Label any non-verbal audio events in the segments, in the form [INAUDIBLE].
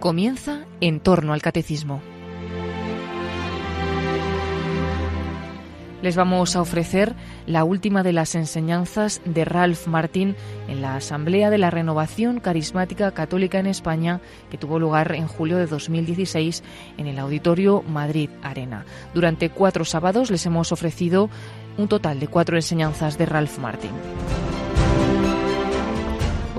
comienza en torno al catecismo. Les vamos a ofrecer la última de las enseñanzas de Ralph Martin en la Asamblea de la Renovación Carismática Católica en España, que tuvo lugar en julio de 2016 en el Auditorio Madrid Arena. Durante cuatro sábados les hemos ofrecido un total de cuatro enseñanzas de Ralph Martin.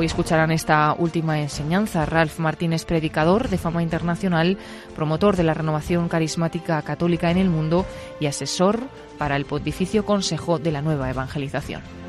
Hoy escucharán esta última enseñanza. Ralph Martínez, predicador de fama internacional, promotor de la renovación carismática católica en el mundo y asesor para el Pontificio Consejo de la Nueva Evangelización.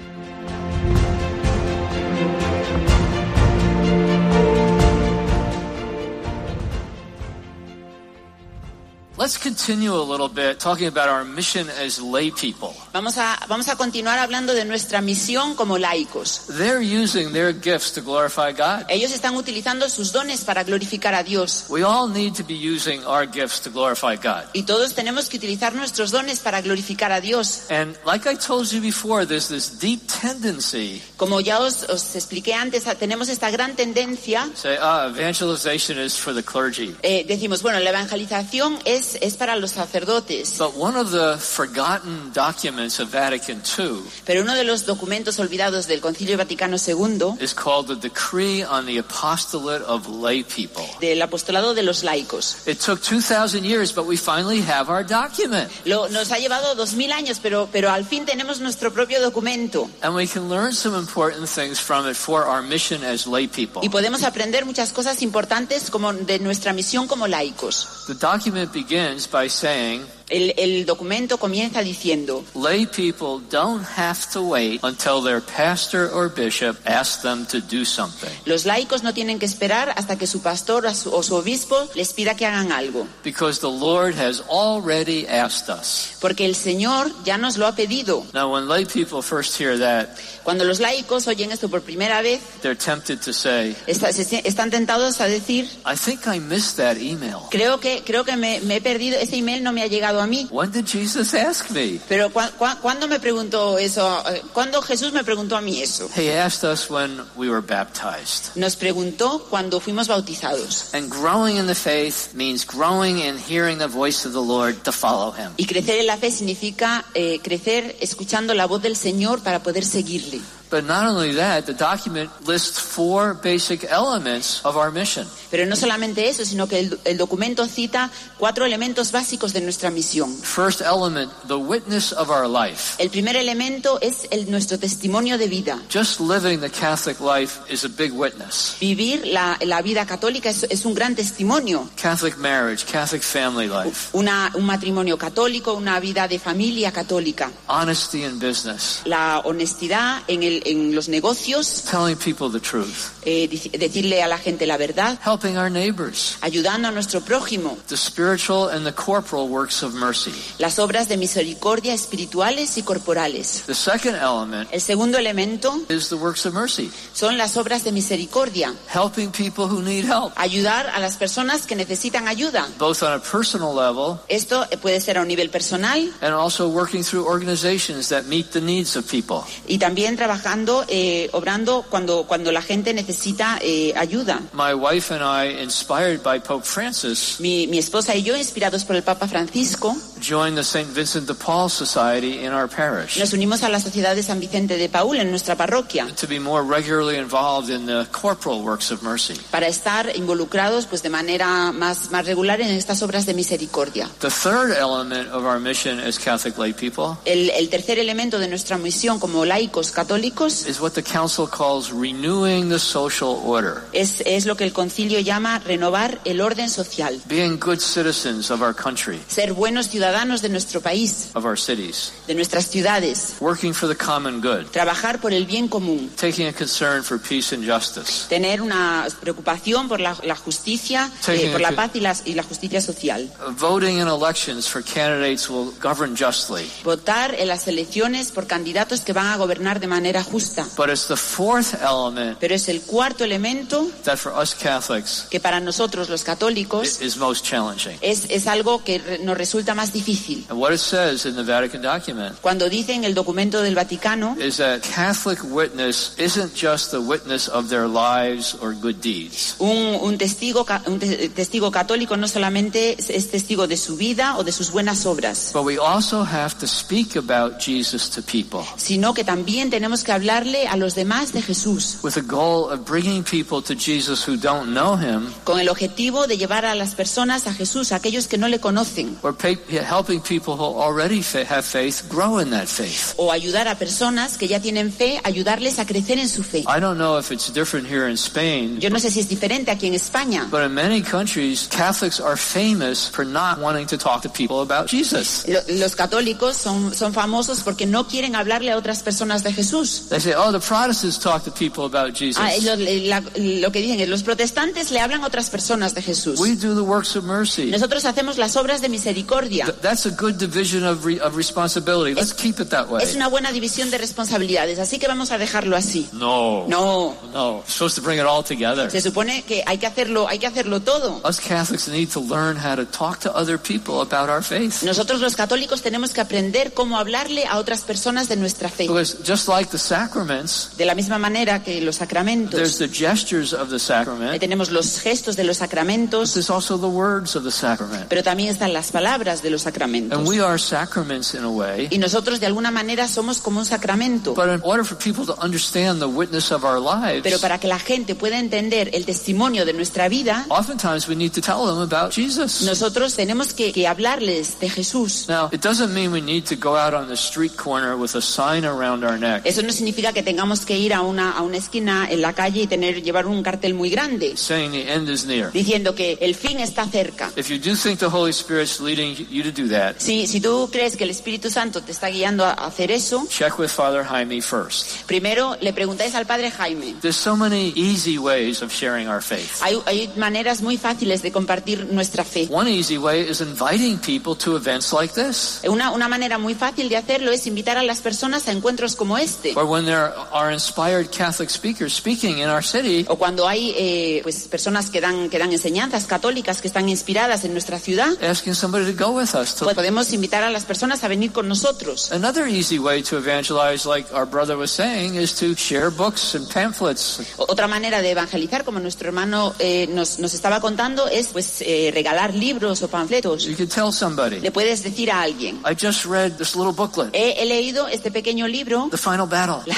Let's continue a little bit talking about our mission as lay people. Vamos a, vamos a continuar hablando de nuestra misión como laicos. They're using their gifts to glorify God. Ellos están utilizando sus dones para glorificar a Dios. We all need to be using our gifts to glorify God. Y todos tenemos que utilizar nuestros dones para glorificar a Dios. And like I told you before, there's this deep tendency Como ya os, os expliqué antes, tenemos esta gran tendencia. say, ah, evangelization is for the clergy. eh, decimos, bueno, la evangelización es, es para los sacerdotes. But one of the forgotten documents of Vatican II Pero uno de los documentos olvidados del Concilio Vaticano II, is called the Decree on the Apostolate of Lay People. del apostolado de los laicos. It took 2,000 years, but we finally have our document. Lo, nos ha llevado dos mil años, pero, pero al fin tenemos nuestro propio documento. And we can learn some important things from it for our mission as lay people. Y podemos aprender muchas cosas importantes como de nuestra misión como laicos. The document begins by saying, El, el documento comienza diciendo, lay people don't have to wait until their pastor or bishop asks them to do something. los laicos no tienen que esperar hasta que su pastor o su, o su obispo les pida que hagan algo, Because the Lord has already asked us. porque el Señor ya nos lo ha pedido. Now, when lay people first hear that, Cuando los laicos oyen esto por primera vez, they're tempted to say, está- se- están tentados a decir, I think I missed that email. creo que, creo que me, me he perdido, ese email no me ha llegado a mí. When did Jesus ask me? Pero ¿cu- cu- ¿cuándo me preguntó eso? Eh, ¿Cuándo Jesús me preguntó a mí eso? He asked us when we were baptized. Nos preguntó cuando fuimos bautizados. And growing in the faith means growing in hearing the voice of the Lord to follow him. Y crecer en la fe significa eh, crecer escuchando la voz del Señor para poder seguirle. But not only that, the document lists four basic elements of our mission. Pero no solamente eso, sino que el, el documento cita cuatro elementos básicos de nuestra misión. First element, the witness of our life. El primer elemento es el, nuestro testimonio de vida. Just living the Catholic life is a big witness. Vivir la, la vida católica es, es un gran testimonio. Catholic marriage, Catholic family life, Una, un matrimonio católico, una vida de familia católica. honesty in business, La honestidad en, el, en los negocios, telling people the truth, eh, decirle a la gente la verdad, helping our neighbors, ayudando a nuestro prójimo. the spiritual and the corporal works of mercy. Las obras de misericordia espirituales y corporales. The second element El segundo elemento is the works of mercy, son las obras de misericordia. helping people who need help, Ayudar a las personas que necesitan ayuda. both on a personal level Esto puede ser a un nivel personal and also working through organizations that meet the needs of people. y también trabajando, eh, obrando cuando, cuando la gente necesita eh, ayuda. My wife and I, inspired by Pope Francis, Mi, mi esposa y yo, inspirados por el Papa Francisco, joined the St. Vincent de Paul Society in our parish nos unimos a la Sociedad de San Vicente de Paul en nuestra parroquia to be more regularly involved in the corporal works of mercy. para estar involucrados pues, de manera más, más regular en estas obras de misericordia. The third element of our mission as Catholic lay people El, el tercer elemento de nuestra misión como laicos católicos is what the Council calls renewing the social order, es, es lo que el concilio llama renovar el orden social, being good citizens of our country, ser buenos ciudadanos de nuestro país, of our cities, de nuestras ciudades, working for the common good, trabajar por el bien común, taking a concern for peace and justice, tener una preocupación por la, la justicia, eh, por la paz y la, y la justicia social, voting in elections for candidates who will govern justly, votar en las elecciones por candidatos que van a gobernar de manera justa. But it's the fourth element Pero es el cuarto elemento that for us Catholics que para nosotros los católicos is most challenging. es, es algo que nos resulta más difícil. And what it says in the Vatican document Cuando dice en el documento del Vaticano is that Catholic witness isn't just the witness of their lives or good deeds. Un, un testigo, un te- testigo católico no solamente es, es testigo de su vida o de sus buenas obras, But we also have to speak about Jesus to people sino que también tenemos que hablarle a los demás de Jesús, with the goal of bringing people to Jesus who don't know him con el objetivo de llevar a las personas a Jesús, a aquellos que no le conocen, or pa- helping people who already fa- have faith grow in that faith. o ayudar a personas que ya tienen fe, ayudarles a crecer en su fe. I don't know if it's different here in Spain, Yo no sé si es diferente aquí en España. but in many countries, Catholics are famous for not wanting to talk to people about Jesus. Lo- Los católicos son, son famosos porque no quieren hablarle a otras personas de Jesús. They say, oh, the Protestants talk to people about Jesus. Ah, lo, la- lo que dicen es, los protestantes le hablan a otras personas de Jesús. We do the works of mercy. Nosotros hacemos las obras de misericordia. Th- That's a good division of, re- of responsibility. Let's keep it that way. Es una buena división de responsabilidades, así que vamos a dejarlo así. No. No, No. We're supposed to bring it all together. se supone que hay que hacerlo, hay que hacerlo todo. Us Catholics need to learn how to talk to other people about our faith. Nosotros los católicos tenemos que aprender cómo hablarle a otras personas de nuestra fe. Because just like the sacraments, De la misma manera que los there's sacramentos, the gestures of the sacrament, tenemos los gestos de los sacramentos, there's also the words of the sacrament. pero también están las palabras de los sacramentos. And we are sacraments in a way. Y nosotros de alguna manera somos como un sacramento. But in order for people to understand the witness of our Pero lives, para que la gente pueda entender el testimonio de nuestra vida, oftentimes we need to tell them about Jesus. nosotros tenemos que, que hablarles de Jesús. Now, it doesn't mean we need to go out on the street corner with a sign around our neck Eso no significa que tengamos que ir a una, a una esquina en la calle y tener, llevar un cartel muy grande saying the end is near. diciendo que el fin está cerca. If you do think the Holy Spirit's leading you to do that, Si, si tú crees que el Espíritu Santo te está guiando a hacer eso, check with Father Jaime first. primero le preguntáis al Padre Jaime. There's so many easy ways of sharing our faith. Hay, hay maneras muy fáciles de compartir nuestra fe. One easy way is inviting people to events like this, Una, una manera muy fácil de hacerlo es invitar a las personas a encuentros como este. or when there are inspired Catholic speakers speaking in our city, O cuando hay eh, pues, personas que dan, que dan enseñanzas católicas que están inspiradas en nuestra ciudad, asking somebody to go with us. To pues podemos invitar a las personas a venir con nosotros. Another easy way to evangelize, like our brother was saying, is to share books and pamphlets. Otra manera de evangelizar, como nuestro hermano eh, nos, nos estaba contando, es pues eh, regalar libros o panfletos. You could tell somebody, Le puedes decir a alguien, I just read this little booklet, he, he leído este pequeño libro, The Final Battle. La,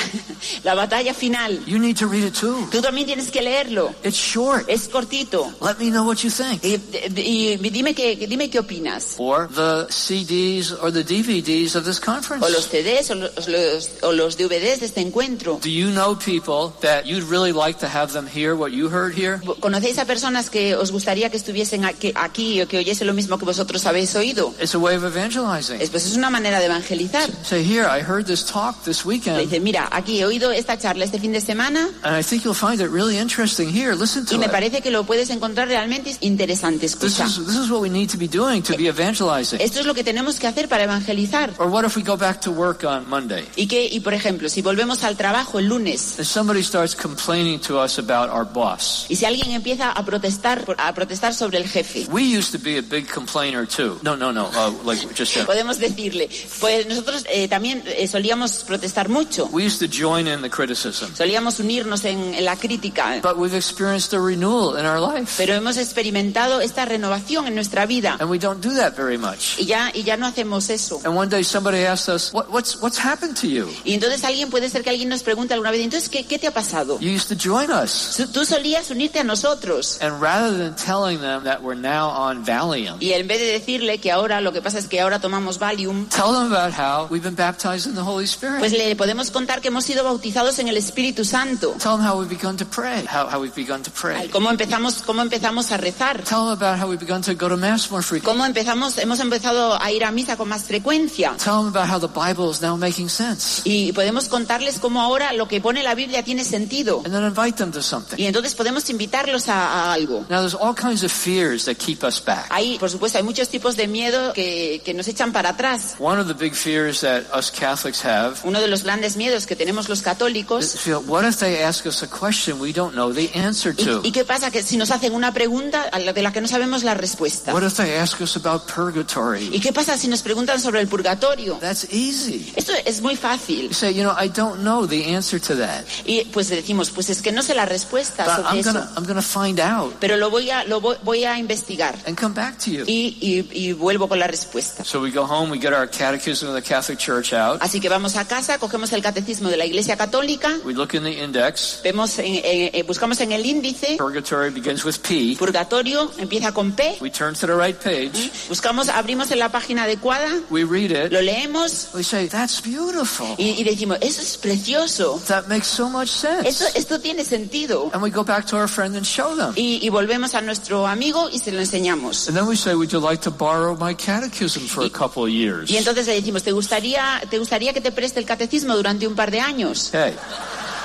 la batalla final. You need to read it too. Tú también tienes que leerlo. It's short. Es cortito. Let me know what you think. Y, y- y dime, qué, dime qué opinas. Or the CDs or the DVDs of this conference. O los CDs o los, los- o los DVDs de este encuentro. Do you know people that you'd really like to have them hear what you heard here? ¿Conocéis a personas que os gustaría que estuviesen aquí, aquí o que oyese lo mismo que vosotros habéis oído? It's a way of evangelizing. Es, pues es una manera de evangelizar. Say, here, I heard this talk this Le weekend, dice, mira, aquí he oído esta charla este fin de semana and I think you'll find it really interesting. Here, listen to y me it. parece que lo puedes encontrar realmente interesante. This Escucha. is, this is what we need to be doing to be evangelizing. Esto es lo que tenemos que hacer para evangelizar. Or what if we go back to work on Monday Y que, y por ejemplo, si volvemos al trabajo el lunes and somebody starts complaining to us about our boss? y si alguien empieza a protestar, a protestar sobre el jefe, We used to be a big complainer too. No, no, no. Uh, like just podemos decirle, pues nosotros eh, también eh, solíamos protestar mucho, we used to join in the criticism, solíamos unirnos en, en la crítica, but we've experienced a renewal in our life, pero hemos experimentado esta renovación en nuestra vida and we don't do that very much. y ya, y ya no hacemos eso. And one day somebody asked us, what, "What's what's happened to you? Y entonces alguien puede ser que alguien nos pregunte alguna vez, entonces, ¿qué, qué te ha pasado? You used to join us." Tú solías unirte a nosotros. And rather than telling them that we're now on Valium, Y en vez de decirle que ahora lo que pasa es que ahora tomamos Valium, tell them about how we've been baptized in the Holy Spirit. pues le podemos contar que hemos sido bautizados en el Espíritu Santo. Tell them how we've begun to pray, how, how we've begun to pray. Cómo empezamos, cómo empezamos a rezar. Tell them about how we've begun to go to Mass more frequently. Cómo empezamos, hemos empezado a ir a misa con más frecuencia. Tell them about how the Bible is now making sense. Y podemos contarles cómo ahora lo que pone la Biblia tiene sentido. And then invite them to something. Y entonces podemos invitarlos a, a algo. Now, there's all kinds of fears that keep us back. Hay, por supuesto, hay muchos tipos de miedo que, que nos echan para atrás. One of the big fears that us Catholics have Uno de los grandes miedos que tenemos los católicos. What if they ask us a question we don't know the answer to? ¿Y, y qué pasa que si nos hacen una pregunta de la que no sabemos la respuesta? What if they ask us about ¿Y purgatory? qué pasa si nos preguntan sobre el purgatorio? That's easy. Esto es muy fácil. You say, you know, I don't know the answer to that, Y pues decimos, pues es que no sé la respuesta but sobre I'm eso. gonna I'm gonna find out Pero lo voy a, lo voy, voy a investigar. and come back to you. Y, y- y vuelvo con la respuesta. So we go home, we get our catechism of the Catholic Church out, Así que vamos a casa, cogemos el catecismo de la Iglesia Católica, we look in the index. vemos en- en- eh, buscamos en el índice, Purgatory begins with P. purgatorio empieza con P, We turn to the right page, buscamos, abrimos en la página adecuada, we read it, lo leemos we say, that's beautiful. y, y decimos, eso es precioso, That makes so much sense. esto tiene sentido. And we go back to our friend and show them. Y, y volvemos a nuestro amigo y se lo enseñamos. And then we say, would you like to borrow my catechism for a couple of years? Y entonces le decimos, ¿te gustaría, ¿te gustaría que te preste el catecismo durante un par de años? Okay.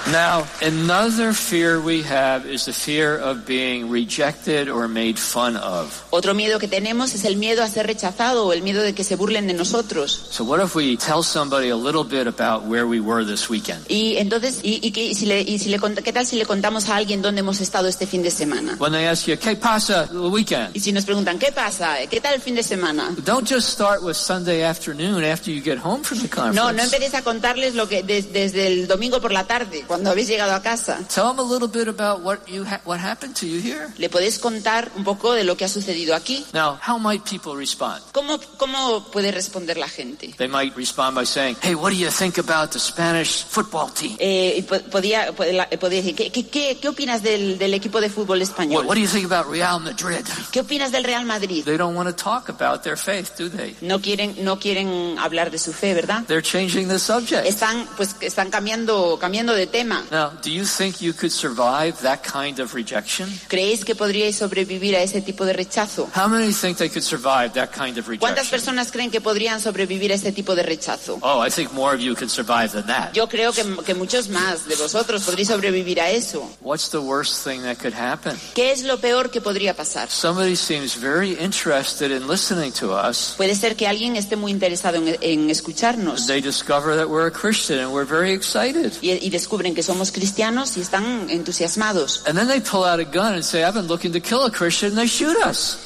Now, another fear we have is the fear of being rejected or made fun of. Otro miedo que tenemos es el miedo a ser rechazado o el miedo de que se burlen de nosotros. So what if we tell somebody a little bit about where we were this weekend? Y entonces, ¿y, y qué, y si le, y si le cont- qué tal si le contamos a alguien dónde hemos estado este fin de semana? When they ask you, ¿qué pasa the weekend? Y si nos preguntan, ¿qué pasa? ¿Qué tal el fin de semana? Don't just start with Sunday afternoon after you get home from the conference. No, no empecéis a contarles lo que des- desde el domingo por la tarde, cuando habéis llegado a casa. Tell them a little bit about what you ha- what happened to you here. Le podéis contar un poco de lo que ha sucedido aquí. Now, how might people respond? ¿Cómo, cómo puede responder la gente? They might respond by saying, "Hey, what do you think about the Spanish football team? Eh, podía, podía decir, ¿qué, qué, qué, opinas del, del equipo de fútbol What, español? what do you think about Real Madrid?" ¿Qué opinas del Real Madrid? They don't want to talk about their faith, do they? No quieren, no quieren hablar de su fe, ¿verdad? They're changing the subject. Están, pues, están cambiando, cambiando de tema. Now, do you think you could survive that kind of rejection? ¿Creéis que podríais sobrevivir a ese tipo de rechazo? How many think they could survive that kind of ¿Cuántas personas creen que podrían sobrevivir a este tipo de rechazo? Oh, I think more of you could survive than that. Yo creo que, que muchos más de vosotros podríais sobrevivir a eso. What's the worst thing that could happen? ¿Qué es lo peor que podría pasar? Somebody seems very interested in listening to us. Puede ser que alguien esté muy interesado en, en escucharnos They discover that we're a Christian and we're very excited. y, y descubren que somos cristianos y están entusiasmados.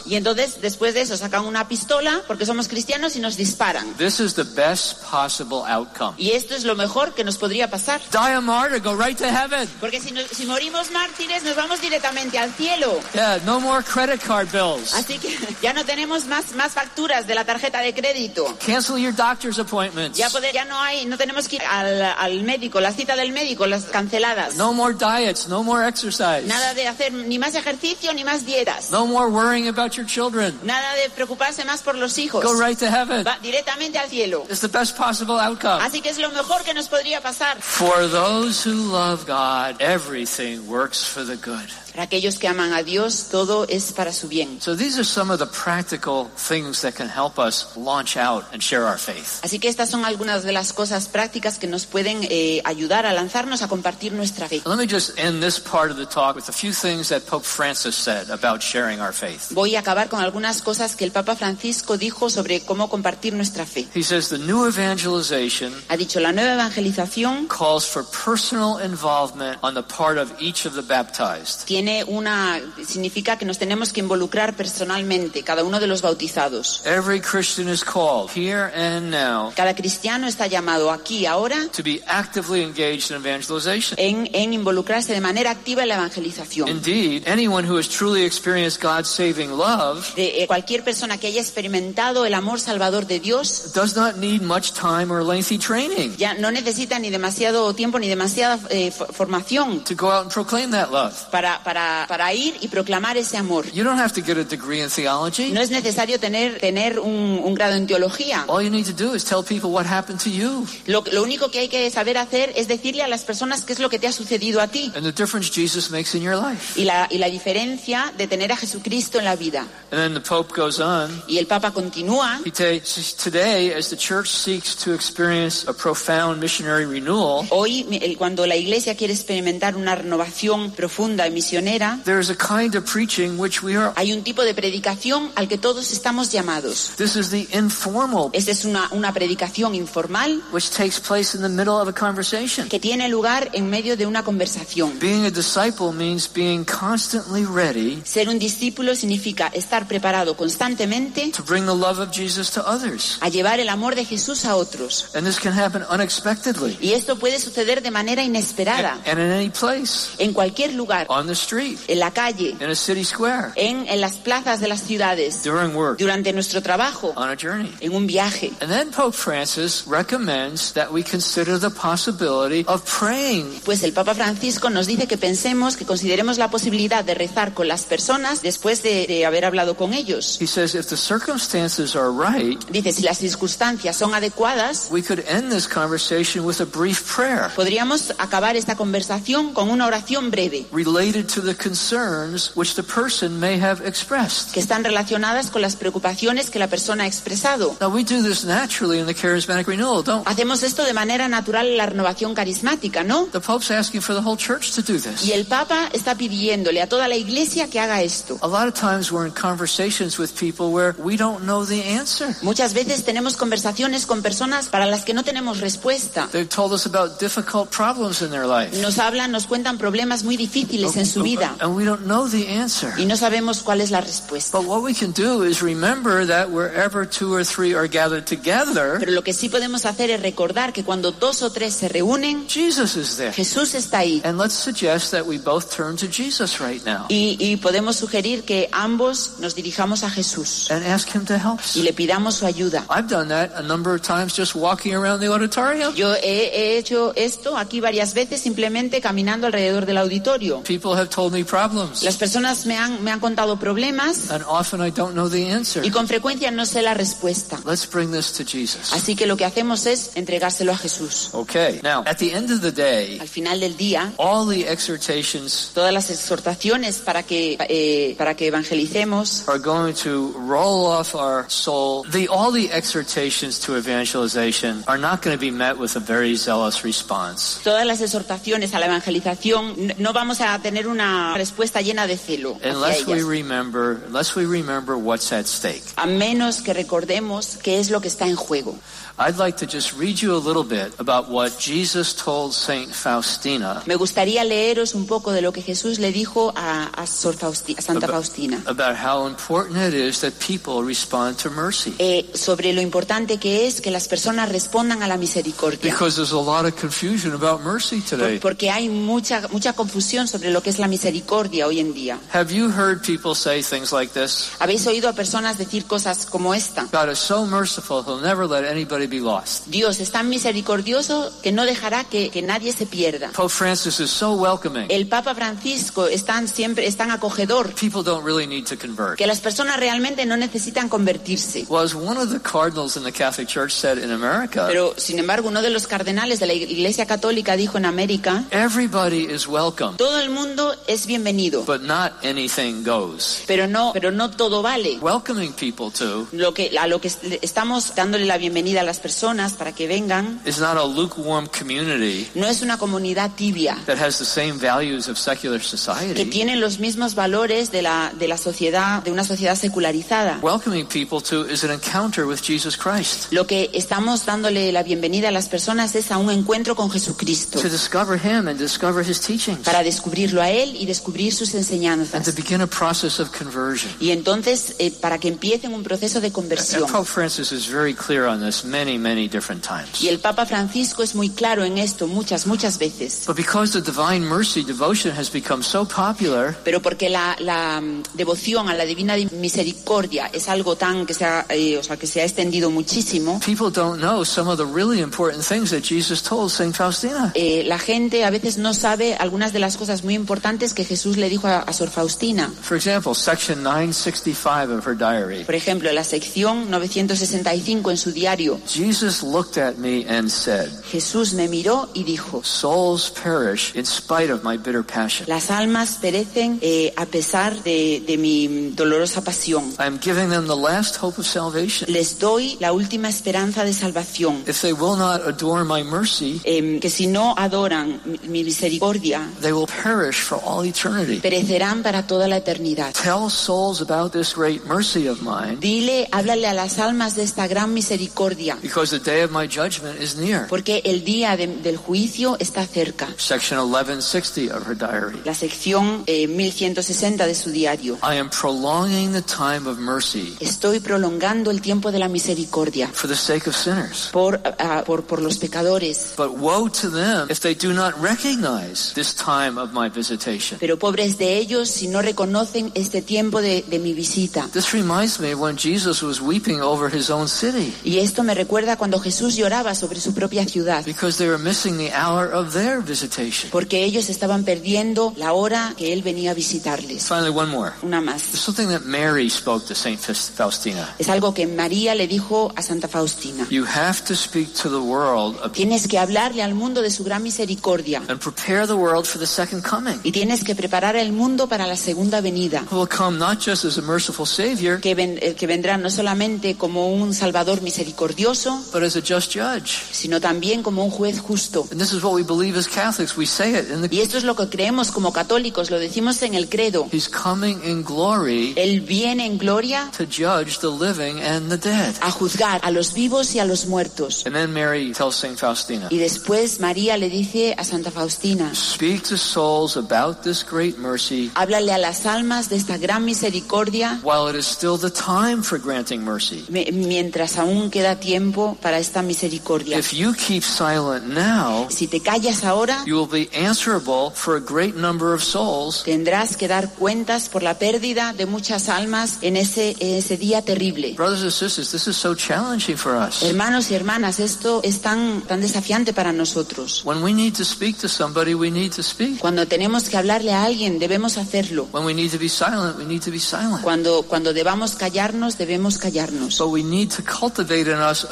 Y entonces, después de eso, sacan una pistola porque somos cristianos y nos disparan. This is the best possible outcome. Y esto es lo mejor que nos podría pasar. Die a martyr, go right to heaven. Porque si, nos- si morimos mártires, nos vamos directamente al cielo. Yeah, no more credit card bills. Así que [LAUGHS] ya no tenemos más, más facturas de la tarjeta de crédito. Cancel your doctor's appointments. Ya, poder- ya no hay, no tenemos que ir al, al médico, la cita del médico, las canceladas. No more diets, no more exercise. Nada de hacer ni más ejercicio ni más dietas. No more worrying about your children. Nada de preocuparse más por los hijos. Go right to heaven. Va directamente al cielo. It's the best possible outcome. Así que es lo mejor que nos podría pasar. For those who love God, everything works for the good. Para aquellos que aman a Dios, todo es para su bien. So these are some of the practical things that can help us launch out and share our faith. Así que estas son algunas de las cosas prácticas que nos pueden eh, ayudar a lanzarnos a compartir nuestra fe. Let me just end this part of the talk with a few things that Pope Francis said about sharing our faith. Voy a acabar con algunas cosas que el Papa Francisco dijo sobre cómo compartir nuestra fe. He says the new evangelization Ha dicho, la nueva evangelización calls for personal involvement on the part of each of the baptized. tiene una significa que nos tenemos que involucrar personalmente cada uno de los bautizados. Every Christian is called here and now Cada cristiano está llamado aquí ahora to be actively engaged in evangelization. En, en involucrarse de manera activa en la evangelización. Indeed, anyone who has truly experienced God's saving love De, eh, cualquier persona que haya experimentado el amor salvador de Dios does not need much time or lengthy training ya no necesita ni demasiado tiempo ni demasiada eh, fo- formación to go out and proclaim that love. para, para, para ir y proclamar ese amor. You don't have to get a degree in theology. No es necesario tener, tener un, un grado en teología. All you need to do is tell people what happened to you. Lo, lo único que hay que saber hacer es decirle a las personas personas qué es lo que te ha sucedido a ti and the difference Jesus makes in your life. y la, y la diferencia de tener a Jesucristo en la vida. And then the Pope goes on. Y el Papa continúa. He today, as the church seeks to experience a profound missionary renewal, Hoy, cuando la Iglesia quiere experimentar una renovación profunda y misionera, there is a kind of preaching which we are. hay un tipo de predicación al que todos estamos llamados. This is the informal, Esta es una, una predicación informal which takes place in the middle of a conversation. que tiene lugar en medio de una conversación. Being a disciple means being constantly ready Ser un discípulo significa estar preparado constantemente to bring the love of Jesus to others. a llevar el amor de Jesús a otros. And this can happen unexpectedly Y esto puede suceder de manera inesperada, and in any place, en cualquier lugar, on the street, en la calle, in a city square, en, en las plazas de las ciudades, during work, durante nuestro trabajo, on a journey. en un viaje. And then Pope Francis recommends that we consider the possibility of praying Pues el Papa Francisco nos dice que pensemos, que consideremos la posibilidad de rezar con las personas después de, de haber hablado con ellos. He says if the circumstances are right, Dice, si las circunstancias son adecuadas, we could end this conversation with a brief prayer podríamos acabar esta conversación con una oración breve, related to the concerns which the person may have expressed. que están relacionadas con las preocupaciones que la persona ha expresado. Now we do this naturally in the charismatic renewal, don't we? Hacemos esto de manera natural en la renovación carismática, ¿no? The Pope's asking for the whole church to do this. Y el Papa está pidiéndole a toda la Iglesia que haga esto. A lot of times we're in conversations with people where we don't know the answer. Muchas veces tenemos conversaciones con personas para las que no tenemos respuesta. They've told us about difficult problems in their life. Nos hablan, nos cuentan problemas muy difíciles en su vida And we don't know the answer. y no sabemos cuál es la respuesta. But what we can do is remember that wherever two or three are gathered together, Pero lo que sí podemos hacer es recordar que cuando dos o tres se reúnen, Jesus is there. Jesús está ahí. And let's suggest that we both turn to Jesus right now Y, y podemos sugerir que ambos nos dirijamos a Jesús and ask Him to help us. y le pidamos su ayuda. I've done that a number of times just walking around the auditorium. Yo he, he hecho esto aquí varias veces simplemente caminando alrededor del auditorio. People have told me problems, Las personas me han, me han contado problemas and often I don't know the answer. y con frecuencia no sé la respuesta. Let's bring this to Jesus. Así que lo que hacemos es entregárselo a Jesús. Okay, now at the end of the day, Al final del día, all the exhortations todas las exhortaciones para que, eh, para que evangelicemos are going to roll off our soul. The, all the exhortations to evangelization are not going to be met with a very zealous response. Todas las exhortaciones a la evangelización no vamos a tener una respuesta llena de celo Unless we remember, unless we remember what's at stake. a menos que recordemos qué es lo que está en juego. I'd like to just read you a little bit about what Jesus told Saint Faustina Me gustaría leeros un poco de lo que Jesús le dijo a, a Sor Fausti- a Santa Aba- Faustina about how important it is that people respond to mercy. eh, sobre lo importante que es que las personas respondan a la misericordia. Because there's a lot of confusion about mercy Por- today. porque hay mucha mucha confusión sobre lo que es la misericordia hoy en día. Have you heard people say things like this? Habéis oído a personas decir cosas como esta. God is so merciful, he'll never let anybody be lost. Dios es tan misericordioso que no dejará que, que nadie se pierda. Pope Francis is so welcoming. El Papa Francisco es tan siempre es tan acogedor People don't really need to convert. que las personas realmente no necesitan convertirse. Well, as one of the cardinals in the Catholic Church said in America, Pero sin embargo, uno de los cardenales de la Iglesia Católica dijo en América, everybody is welcome, todo el mundo es bienvenido, but not anything goes. pero no pero no todo vale. Welcoming people to Lo que a lo que estamos dándole la bienvenida a las personas para que vengan is not a lukewarm community no es una comunidad tibia that has the same values of secular que society. tiene los mismos valores de la de la sociedad de una sociedad secularizada. Welcoming people to is an encounter with Jesus Christ Lo que estamos dándole la bienvenida a las personas es a un encuentro con Jesucristo to discover Him and discover His teachings para descubrirlo a él y descubrir sus and to enseñanzas. begin a process of conversion. Y entonces eh, para que empiecen un proceso de And conversión. Pope Francis is very clear on this many, many different times. Y el Papa Francisco es muy claro en esto muchas, muchas veces. But because the divine mercy devotion has become so popular, Pero porque la, la, mm, devoción a la divina di- misericordia es algo tan que se ha, eh, o sea, que se ha extendido muchísimo, people don't know some of the really important things that Jesus told St. Faustina. eh, la gente a veces no sabe algunas de las cosas muy importantes que Jesús le dijo a, a Sor Faustina. For example, section 965 of her diary. Por ejemplo, la sección 965 en su diario, Jesus looked at me and said, Jesús me miró y dijo, Souls perish in spite of my bitter passion. las almas perecen eh, a pesar de, de mi dolorosa pasión. I am giving them the last hope of salvation. Les doy la última esperanza de salvación. If they will not adore my mercy, em, que si no adoran mi, mi misericordia, they will perish for all eternity. perecerán para toda la eternidad. Tell souls about this great mercy of mine, Dile, háblale a las almas de esta gran misericordia, because the day of my judgment is near. porque el día de- del juicio está cerca. Section 1160 of her diary. La sección eh, 1160 de su diario. I am prolonging the time of mercy Estoy prolongando el tiempo de la misericordia for the sake of sinners. por, ah, por, por los pecadores. But woe to them if they do not recognize this time of my visitation. Pero pobres de ellos si no reconocen este tiempo de, de mi visita. This reminds me when Jesus was weeping over his own city Y esto me recuerda cuando Jesús lloraba sobre su propia ciudad, because they were missing the hour of their visitation. porque ellos estaban perdiendo la hora que él venía a visitarles. Finally, one more. Una más. That Mary spoke to Saint Faustina. Es algo que María le dijo a Santa Faustina. You have to speak to the world of- Tienes que hablarle al mundo de su gran misericordia and prepare the world for the second coming. y tienes que preparar el mundo para la segunda venida, will come not just as a merciful Savior, que, ven- eh, que vendrá no solamente como un Salvador misericordioso, but as a just judge. sino también como un juez justo. And this is what we believe as Catholics. We say it in the Y esto es lo que creemos como católicos, lo decimos en el credo. He's coming in glory Él viene en gloria to judge the living and the dead. a juzgar a los vivos y a los muertos. And then Mary tells Saint Faustina, Y después María le dice a Santa Faustina, Speak to souls about this great mercy háblale a las almas de esta gran misericordia while it is still the time for granting mercy. me- mientras aún queda tiempo para esta misericordia. If you keep silent now, Si te callas ahora, you will be answerable for a great number of souls tendrás que dar cuentas por la pérdida de muchas almas en ese, en ese día terrible. Brothers and sisters, this is so challenging for us. Hermanos y hermanas, esto es tan, tan desafiante para nosotros. When we need to speak to somebody, we need to speak. Cuando tenemos que hablarle a alguien, debemos hacerlo. When we need to be silent, we need to be silent. Cuando, cuando debamos callarnos, debemos callarnos. But we need to cultivate in us.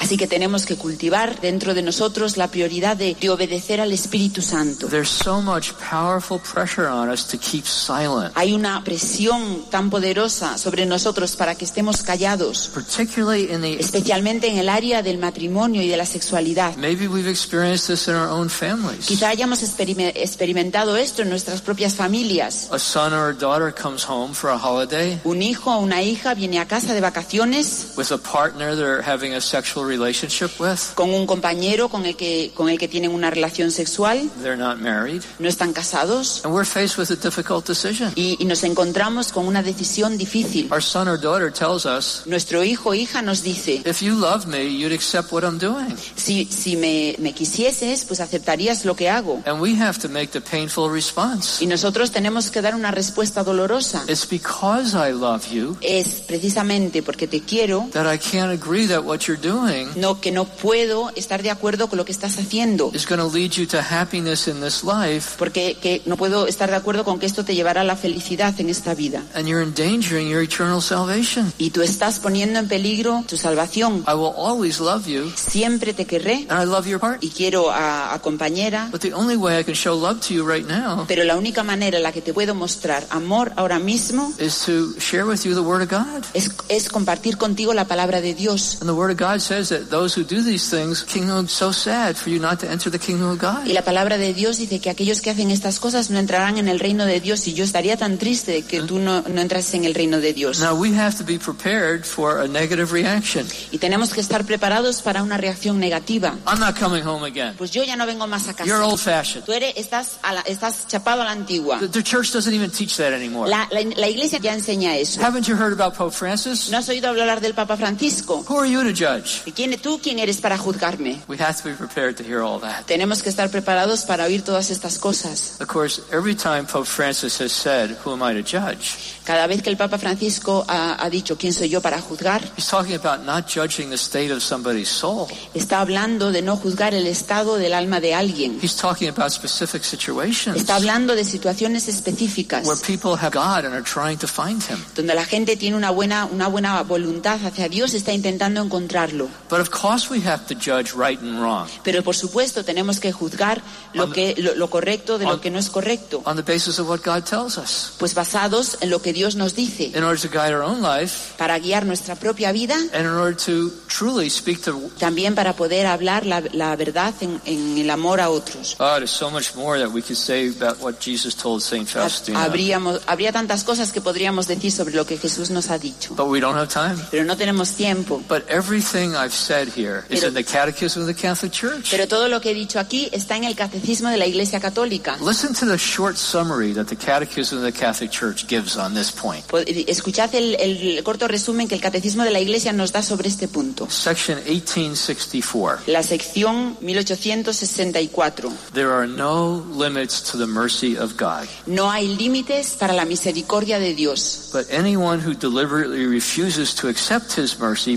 Así que tenemos que cultivar dentro de nosotros la prioridad de, de obedecer al Espíritu Santo. There's so much powerful pressure on us to keep silent, Hay una presión tan poderosa sobre nosotros para que estemos callados, particularly in the especialmente en el área del matrimonio y de la sexualidad. Maybe we've experienced this in our own families. Quizá hayamos experime- experimentado esto en nuestras propias familias. A son or a daughter comes home for a holiday Un hijo o una hija viene a casa de vacaciones with a partner they're having a sexual relationship with. con un compañero con el que, con el que tienen una relación sexual, They're not married. no están casados And we're faced with a difficult decision. y, y nos encontramos con una decisión difícil. Our son or daughter tells us, Nuestro hijo o hija nos dice, if you love me, you'd accept what I'm doing. si, si me, me quisieses, pues aceptarías lo que hago. And we have to make the painful response. Y nosotros tenemos que dar una respuesta dolorosa. It's because I love you Es precisamente porque te quiero that I can't agree that what you're doing no, que no puedo estar de acuerdo con lo que estás haciendo. is going to lead you to happiness in this life Porque que no puedo estar de acuerdo con que esto te llevará a la felicidad en esta vida. and you're endangering your eternal salvation. Y tú estás poniendo en peligro tu salvación. I will always love you Siempre te querré and I love your part. y quiero a, a compañera. But the only way I can show love to you right now Pero la única manera en la que te puedo mostrar amor ahora mismo is to share with you the Word of God. es, es compartir contigo la palabra de Dios. And the Word of God says that those who do these things, kingdom so sad for you not to enter the kingdom of God. Y la palabra de Dios dice que aquellos que hacen estas cosas no entrarán en el reino de Dios y yo estaría tan triste de que tú no, no entrases en el reino de Dios. Now we have to be prepared for a negative reaction. Y tenemos que estar preparados para una reacción negativa. I'm not coming home again. Pues yo ya no vengo más a You're casa. old fashioned. Tú eres, estás, a la- estás chapado a la antigua. The, the church doesn't even teach that anymore. La, la- la iglesia ya enseña eso. Haven't you heard about Pope Francis? ¿No has oído hablar del Papa Francisco? Who are you to judge? ¿Y quién, tú quién eres para juzgarme? We have to be prepared to hear all that. Tenemos que estar preparados para oír todas estas cosas. Of course, every time Pope Francis has said, Who am I to judge? Cada vez que el Papa Francisco ha, ha dicho quién soy yo para juzgar, He's talking about not judging the state of somebody's soul. está hablando de no juzgar el estado del alma de alguien. He's talking about specific situations Está hablando de situaciones específicas where people have God and are trying to find Him. donde la gente tiene una buena, una buena voluntad hacia Dios, está está intentando encontrarlo. But of course we have to judge right and wrong Pero por supuesto tenemos que juzgar lo, que, lo, lo correcto de lo que no es correcto, on the basis of what God tells us pues basados en lo que Dios nos dice, in order to guide our own life para guiar nuestra propia vida, and in order to truly speak to también para poder hablar la, la verdad en, en el amor a otros. There's so much more that we could say about what Jesus told St. Faustina. Habríamos, habría tantas cosas que podríamos decir sobre lo que Jesús nos ha dicho, But we don't have time. pero no tenemos tiempo. But everything I've said here is Pero- in the Catechism of the Catholic Church. Pero todo lo que he dicho aquí está en el catecismo de la Iglesia Católica. Listen to the short summary that the Catechism of the Catholic Church gives on this point. Po- Escuchad el, el corto resumen que el catecismo de la Iglesia nos da sobre este punto. Section 1864. La sección 1864. There are no limits to the mercy of God, No hay límites para la misericordia de Dios, but anyone who deliberately refuses to accept his mercy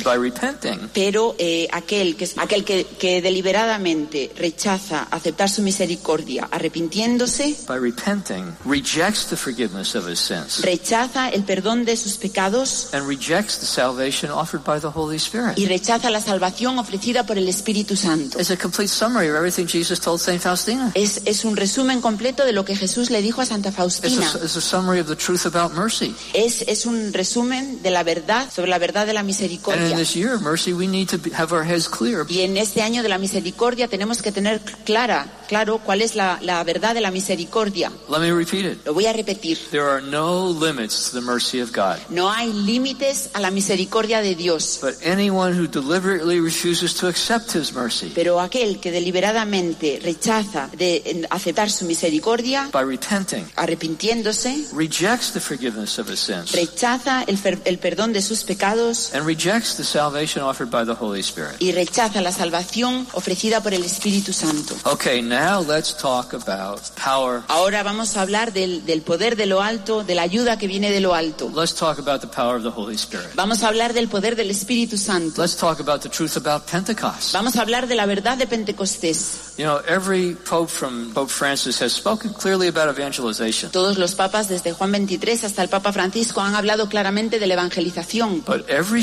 pero eh, aquel, que, aquel que, que deliberadamente rechaza aceptar su misericordia arrepintiéndose, by repenting rejects the forgiveness of his sins rechaza el perdón de sus pecados and rejects the salvation offered by the Holy Spirit. y rechaza la salvación ofrecida por el Espíritu Santo. It's a complete summary of everything Jesus told St. Faustina. Es, es un resumen completo de lo que Jesús le dijo a Santa It's Faustina. a, it's a summary of the truth about mercy. Es, es un resumen de la verdad sobre la verdad de la in misericordia. this year of mercy, we need to be, have our heads clear. Y en este año de la misericordia tenemos que tener clara, claro cuál es la, la verdad de la misericordia. Let me repeat it. Lo voy a repetir. There are no limits to the mercy of God. No hay límites a la misericordia de Dios. But anyone who deliberately refuses to accept his mercy Pero aquel que deliberadamente rechaza de aceptar su misericordia, by repenting arrepintiéndose, rejects the forgiveness of his sins rechaza el, el perdón de sus pecados and rejects the salvation offered by the Holy Spirit. y rechaza la salvación ofrecida por el Espíritu Santo. Okay, now let's talk about power. Ahora vamos a hablar del, del poder de lo alto, de la ayuda que viene de lo alto. Let's talk about the power of the Holy Spirit. Vamos a hablar del poder del Espíritu Santo. Let's talk about the truth about Pentecost. Vamos a hablar de la verdad de Pentecostés. You know, every pope from Pope Francis has spoken clearly about evangelization. Todos los papas, desde Juan 23 hasta el Papa Francisco, han hablado claramente de la evangelización. But every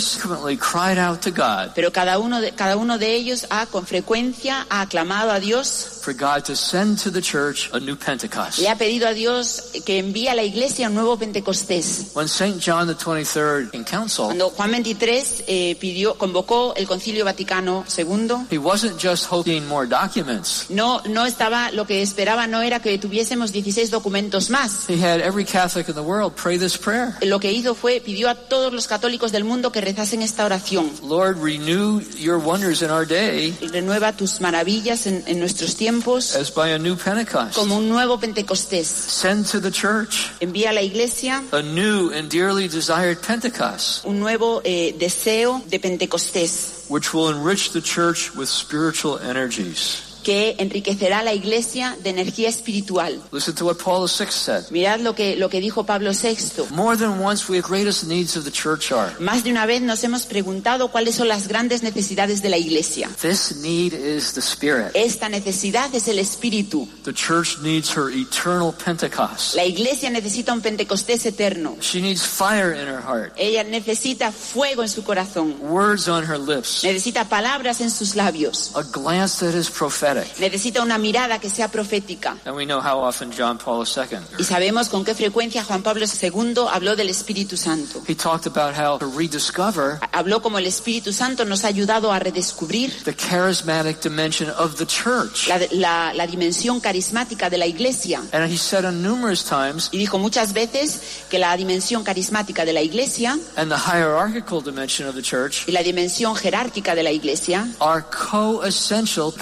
subsequently cried out to God Pero cada uno de, cada uno de ellos ha, con frecuencia, ha aclamado a Dios for God to send to the church a new Pentecost. Le ha pedido a Dios que envíe a la iglesia un nuevo Pentecostés. When St. John the 23rd in council, Cuando Juan 23 eh, pidió, convocó el Concilio Vaticano II, he wasn't just hoping more documents. no, no estaba, lo que esperaba no era que tuviésemos 16 documentos más. He had every Catholic in the world pray this prayer. Lo que hizo fue, pidió a todos los católicos del mundo que rezasen esta oración. Lord, renew your wonders in our day Renueva tus maravillas en, en nuestros tiempos as by a new Pentecost. como un nuevo Pentecostés. Send to the church Envía a la iglesia a new and dearly desired Pentecost, un nuevo eh, deseo de Pentecostés which will enrich the church with spiritual energies. Que enriquecerá la iglesia de energía espiritual. Listen to what Paul VI said. Mirad lo que, lo que dijo Pablo VI. More than once, we have greatest needs of the church are. Más de una vez nos hemos preguntado cuáles son las grandes necesidades de la iglesia. This need is the Spirit. Esta necesidad es el espíritu. The church needs her eternal Pentecost. La iglesia necesita un Pentecostés eterno. She needs fire in her heart, Ella necesita fuego en su corazón. words on her lips, Necesita palabras en sus labios. a glance that is prophetic. Necesita una mirada que sea profética. And we know how often John Paul II, Y sabemos con qué frecuencia Juan Pablo II habló del Espíritu Santo. he talked about how to rediscover Habló como el Espíritu Santo nos ha ayudado a redescubrir the charismatic dimension of the church. la, la- la dimensión carismática de la iglesia. And he said on numerous times, Y dijo muchas veces que la dimensión carismática de la iglesia and the hierarchical dimension of the church y la dimensión jerárquica de la iglesia are co-essential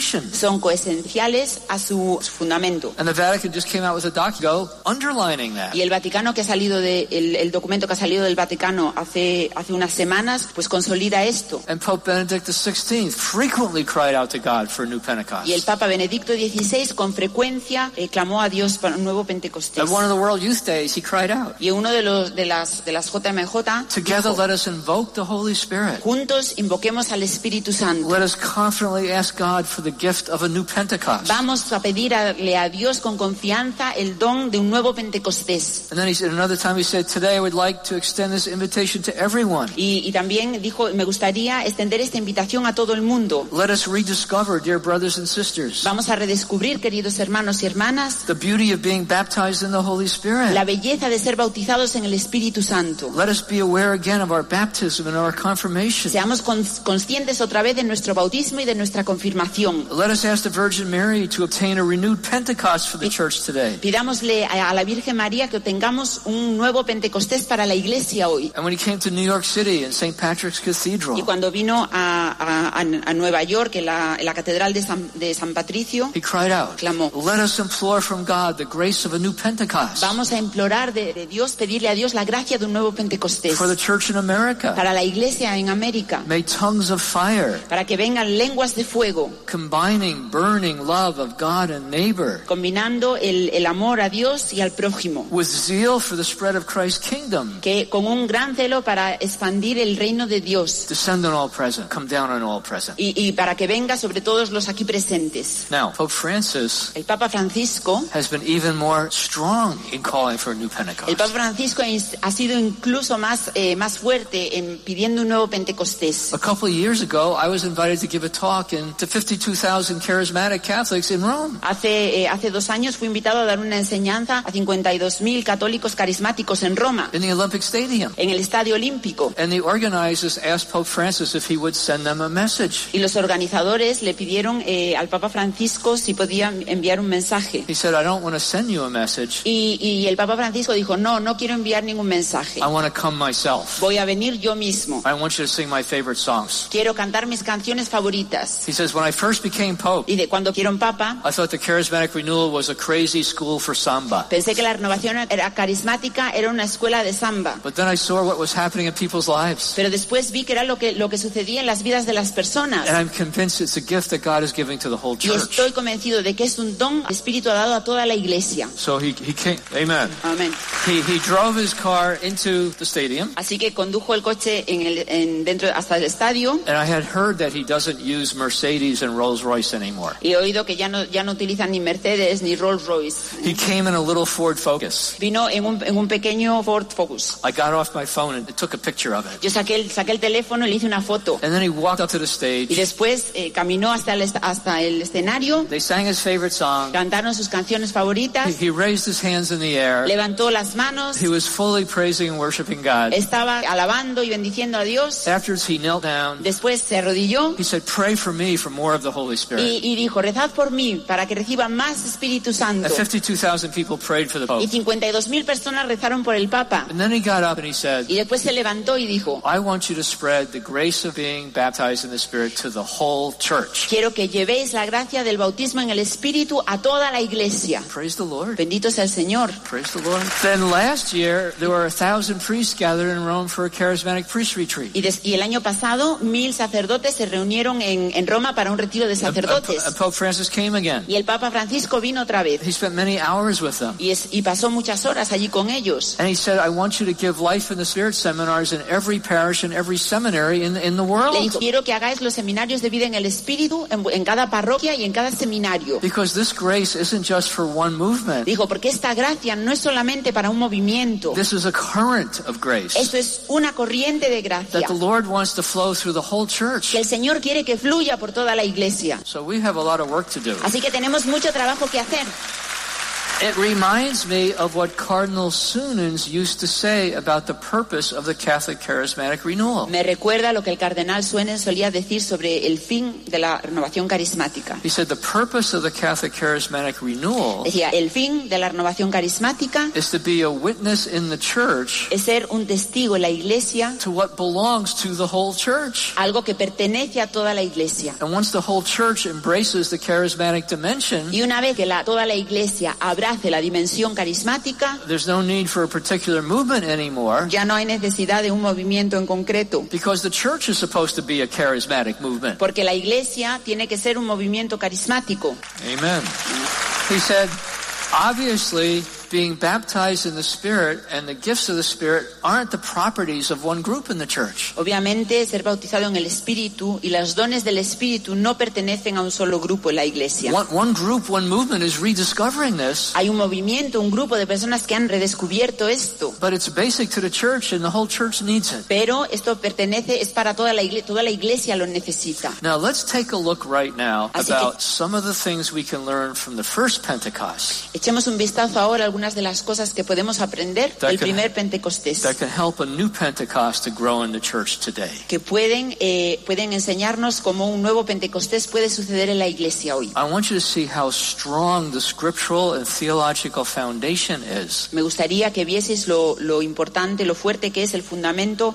son coesenciales a su fundamento. And the Vatican just came out with a document underlining that. Y el Vaticano que ha salido de, el, el documento que ha salido del Vaticano hace, hace unas semanas, pues consolida esto. And Pope Benedict XVI frequently cried out to God for a new Pentecost. Y el Papa Benedicto XVI con frecuencia eh, clamó a Dios para un nuevo Pentecostés. At one of the World Youth Days, he cried out, Y uno de los de las de las JMJ Together dijo, let us invoke the Holy Spirit. juntos invoquemos al Espíritu Santo. Let us confidently ask God for the gift of a new Pentecost. Vamos a pedirle a Dios con confianza el don de un nuevo Pentecostés. And then he said another time he said, Today I would like to extend this invitation to everyone. Y, y también dijo, me gustaría extender esta invitación a todo el mundo. Let us rediscover, dear brothers and sisters, Vamos a redescubrir, queridos hermanos y hermanas, the beauty of being baptized in the Holy Spirit. la belleza de ser bautizados en el Espíritu Santo. Let us be aware again of our baptism and our confirmation. Seamos cons- conscientes otra vez de nuestro bautismo y de nuestra confirmación. Let us ask the Virgin Mary to obtain a renewed Pentecost for the church today. Pidámosle a la Virgen María que obtengamos un nuevo Pentecostés para la iglesia hoy. And when he came to New York City in St. Patrick's Y Cathedral, cuando vino a, a- a- Nueva York, en la, en la Catedral de San, de San Patricio, he cried out, Clamó. Let us implore from God the grace of a new Pentecost vamos a implorar de, de Dios, pedirle a Dios la gracia de un nuevo Pentecostés for the church in America. para la iglesia en América, May tongues of fire, para que vengan lenguas de fuego, combining burning love of God and neighbor combinando el, el amor a Dios y al prójimo, with zeal for the spread of Christ's kingdom, que con un gran celo para expandir el reino de Dios descend on all present, come down on all present. y, y para que venga sobre todos los aquí presentes. Now, Pope Francis El Papa Francisco has been even more strong in calling for a new El Pentecost. Papa Francisco ha sido incluso más, eh, más fuerte en pidiendo un nuevo Pentecostés. A couple of years ago, I was invited to give a talk in, to 52,000 charismatic Catholics in Rome. Hace, eh, hace dos años fui invitado a dar una enseñanza a 52.000 católicos carismáticos en Roma, in the Olympic Stadium. en el Estadio Olímpico. And the organizers asked Pope Francis if he would send them a message. Y los organizadores le pidieron eh, al Papa Francisco si podía enviar un mensaje. He said, I don't want to send you a message. Y, y el Papa Francisco dijo, no, no quiero enviar ningún mensaje. I want to come myself. Voy a venir yo mismo. I want you to sing my favorite songs. Quiero cantar mis canciones favoritas. He says, when I first became Pope, Y de cuando quiero un Papa, I thought the charismatic renewal was a crazy school for samba. pensé que la renovación era carismática, era una escuela de samba. But then I saw what was happening in people's lives. Pero después vi que era lo que, lo que sucedía en las vidas de las personas. And I'm convinced it's a gift that God is giving to the whole Y church. estoy convencido de que es un don que Espíritu ha dado a toda la iglesia. So he, he came, amen. Amén. He, he drove his car into the stadium. Así que condujo el coche en el, en- dentro hasta el estadio And I had heard that he doesn't use Mercedes and Rolls Royce anymore. y he oído que ya no, ya no utilizan ni Mercedes ni Rolls Royce. He came in a little Ford Focus. Vino en un, en un pequeño Ford Focus. I got off my phone and took a picture of it. Yo saqué el, saqué el teléfono y le hice una foto. And then he walked up to the Y stage. después eh, caminó hasta el, hasta el escenario, They sang his favorite song. cantaron sus canciones He, favoritas, he raised his hands in the air. levantó las manos, He was fully praising and worshiping God. estaba alabando y bendiciendo a Dios. Afterwards, he knelt down. Después se arrodilló He said, Pray for me for more of the Holy Spirit. y, y dijo, rezad por mí para que reciba más Espíritu Santo. And 52,000 people prayed for the Y Pope. 52.000 personas rezaron por el Papa. And then he got up and he said, Y después se levantó y dijo, I want you to spread the grace of being baptized in the Spirit to the whole church. quiero que llevéis la gracia del bautismo en el Espíritu a toda la iglesia. Praise the Lord. Bendito sea el Señor. Praise the Lord. Then last year, there were a thousand priests gathered in Rome for a charismatic priest retreat. Y, des- y el año pasado, mil sacerdotes se reunieron en, en Roma para un retiro de and sacerdotes. Pope Francis came again. Y el Papa Francisco vino otra vez. He spent many hours with them. Y, es- y pasó muchas horas allí con ellos. And he said, I want you to give life in the Spirit seminars in every parish and every seminary in, in the Le world. dijo, quiero que hagáis los seminarios de vida en el Espíritu en, en cada parroquia y en cada seminario. Because this grace isn't just for one movement. Dijo, porque esta gracia no es solamente para un movimiento. This is a current of grace Esto es una corriente de gracia that the Lord wants to flow through the whole church. que el Señor quiere que fluya por toda la iglesia. So we have a lot of work to do. Así que tenemos mucho trabajo que hacer. It reminds me of what Cardinal Sunens used to say about the purpose of the Catholic Charismatic Renewal. Me recuerda lo que el cardenal Suenen solía decir sobre el fin de la renovación carismática. He said the purpose of the Catholic Charismatic Renewal Decía, el fin de la renovación carismática is to be a witness in the church es ser un testigo en la iglesia, to what belongs to the whole church. algo que pertenece a toda la iglesia. And once the whole church embraces the charismatic dimension, Y una vez que la- toda la iglesia abrace la dimensión carismática, there's no need for a particular movement anymore ya no hay necesidad de un movimiento en concreto, because the church is supposed to be a charismatic movement. porque la iglesia tiene que ser un movimiento carismático. Amen. He said, obviously, being baptized in the Spirit and the gifts of the Spirit aren't the properties of one group in the church. Obviamente, ser bautizado en el Espíritu y los dones del Espíritu no pertenecen a un solo grupo en la iglesia. One, one group, one movement is rediscovering this, Hay un movimiento, un grupo de personas que han redescubierto esto. but it's basic to the church and the whole church needs it. Pero esto pertenece, es para toda la iglesia, toda la iglesia lo necesita. Now let's take a look right now Así que- about some of the things we can learn from the first Pentecost Echemos un vistazo ahora a algunas de las cosas que podemos aprender del primer Pentecostés, que pueden, eh, pueden enseñarnos cómo un nuevo Pentecostés puede suceder en la iglesia hoy. I want you to see how strong the scriptural and theological foundation is Me gustaría que vieseis lo, lo importante, lo fuerte que es el fundamento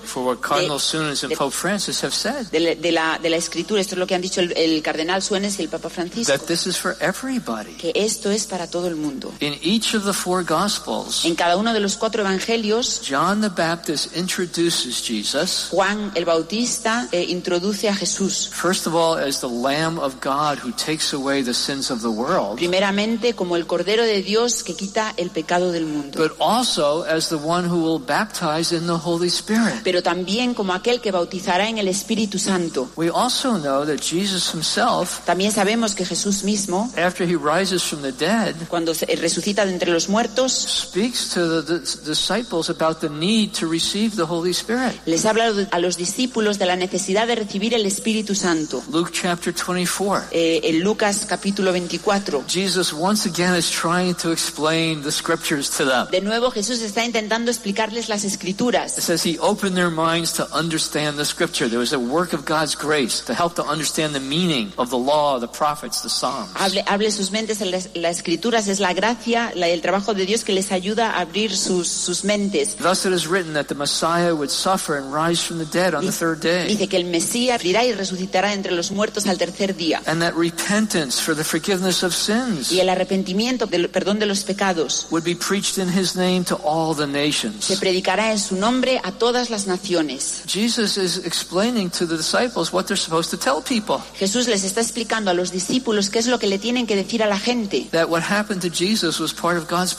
de la, de la escritura. Esto es lo que han dicho el, el cardenal Suenes y el Papa Francisco. That this is for everybody. Que esto es para todo el mundo. In each of the four Gospels, En cada uno de los cuatro evangelios, John the Baptist introduces Jesus, Juan el Bautista eh, introduce a Jesús. first of all, as the Lamb of God who takes away the sins of the world, Primeramente como el Cordero de Dios que quita el pecado del mundo. but also as the one who will baptize in the Holy Spirit. Pero también como aquel que bautizará en el Espíritu Santo. We also know that Jesus himself, También sabemos que Jesús mismo, after he rises from the dead, cuando se- resucita de entre los muertos, speaks to the, the disciples about the need to receive the Holy Spirit. les habla a los discípulos de la necesidad de recibir el Espíritu Santo. Luke chapter 24. Eh, en Lucas capítulo 24. Jesus once again is trying to explain the scriptures to them. De nuevo Jesús está intentando explicarles las It escrituras. says he opened their minds to understand the scripture. There was a work of God's grace to help to understand the meaning of the law, the prophets, the Psalms. Hable, hable sus mentes en las, las escrituras, es la gracia, la- el trabajo de Dios que les ayuda a abrir sus, sus mentes. Thus it is written that the Messiah would suffer and rise from the dead on the third day. Dice que el Mesías morirá y resucitará entre los muertos al tercer día. And that repentance for the forgiveness of sins Y el arrepentimiento, del perdón de los pecados, would be preached in his name to all the se nations. predicará en su nombre a todas las naciones. Jesus is explaining to the disciples what they're supposed to tell people. Jesús les está explicando a los discípulos qué es lo que le tienen que decir a la gente. That what happened to Jesus was part of God's.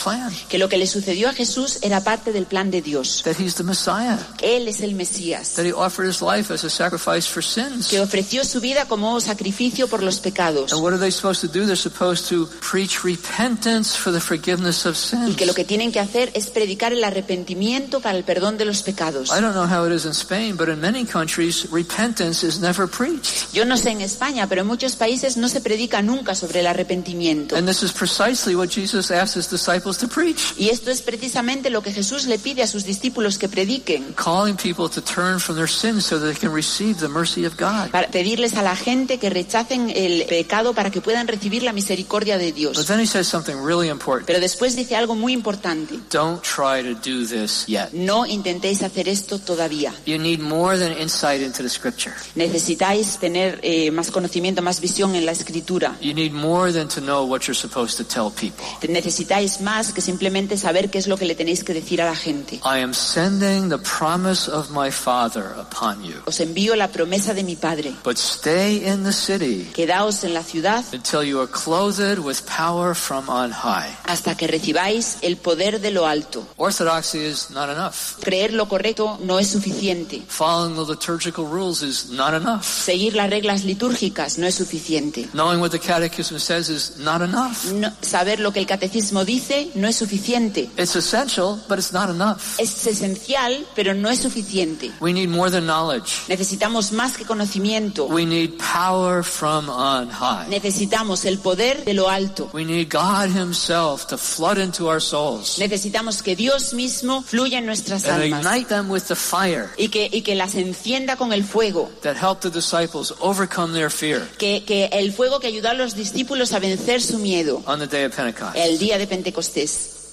Que lo que le sucedió a Jesús era parte del plan de Dios. That he's the Messiah. Él es el Mesías. That he offered his life as a sacrifice for sins. que ofreció su vida como sacrificio por los pecados And what are they supposed to do? They're supposed to preach repentance for the forgiveness of y que lo que tienen que hacer es predicar el arrepentimiento para el perdón de los pecados. I don't know how it is in Spain, but in many countries, repentance is never preached. Yo no sé en España, pero en muchos países no se predica nunca sobre el arrepentimiento. And this is precisely what Jesus asked his disciples to preach, Y esto es precisamente lo que Jesús le pide a sus discípulos que prediquen, calling people to turn from their sins so that they can receive the mercy of God. para pedirles a la gente que rechacen el pecado para que puedan recibir la misericordia de But Dios. then he says something really important. Pero después dice algo muy importante. Don't try to do this yet. No intentéis hacer esto todavía. You need more than insight into the scripture. Necesitáis tener eh, más conocimiento, más visión en la escritura. You need more than to know what you're supposed to tell people. Necesitáis más que simplemente saber qué es lo que le tenéis que decir a la gente. I am sending the promise of my Father upon you. Os envío la promesa de mi Padre. But stay in the city Quedaos en la ciudad until you are clothed with power from on high. hasta que recibáis el poder de lo alto. Orthodoxy is not enough. Creer lo correcto no es suficiente. Following the liturgical rules is not enough. Seguir las reglas litúrgicas no es suficiente. Knowing what the Catechism says is not enough. No- saber lo que el catecismo dice no es suficiente. It's essential, but it's not enough. Es esencial, pero no es suficiente. We need more than knowledge. Necesitamos más que conocimiento. We need power from on high. Necesitamos el poder de lo alto. We need God Himself to flood into our souls Necesitamos que Dios mismo fluya en nuestras and almas ignite them with the fire y que, y que las encienda con el fuego. that helped the disciples overcome their fear Que, que el fuego que ayudó a los discípulos a vencer su miedo on the day of Pentecost. el día de Pentecostés.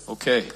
Okay.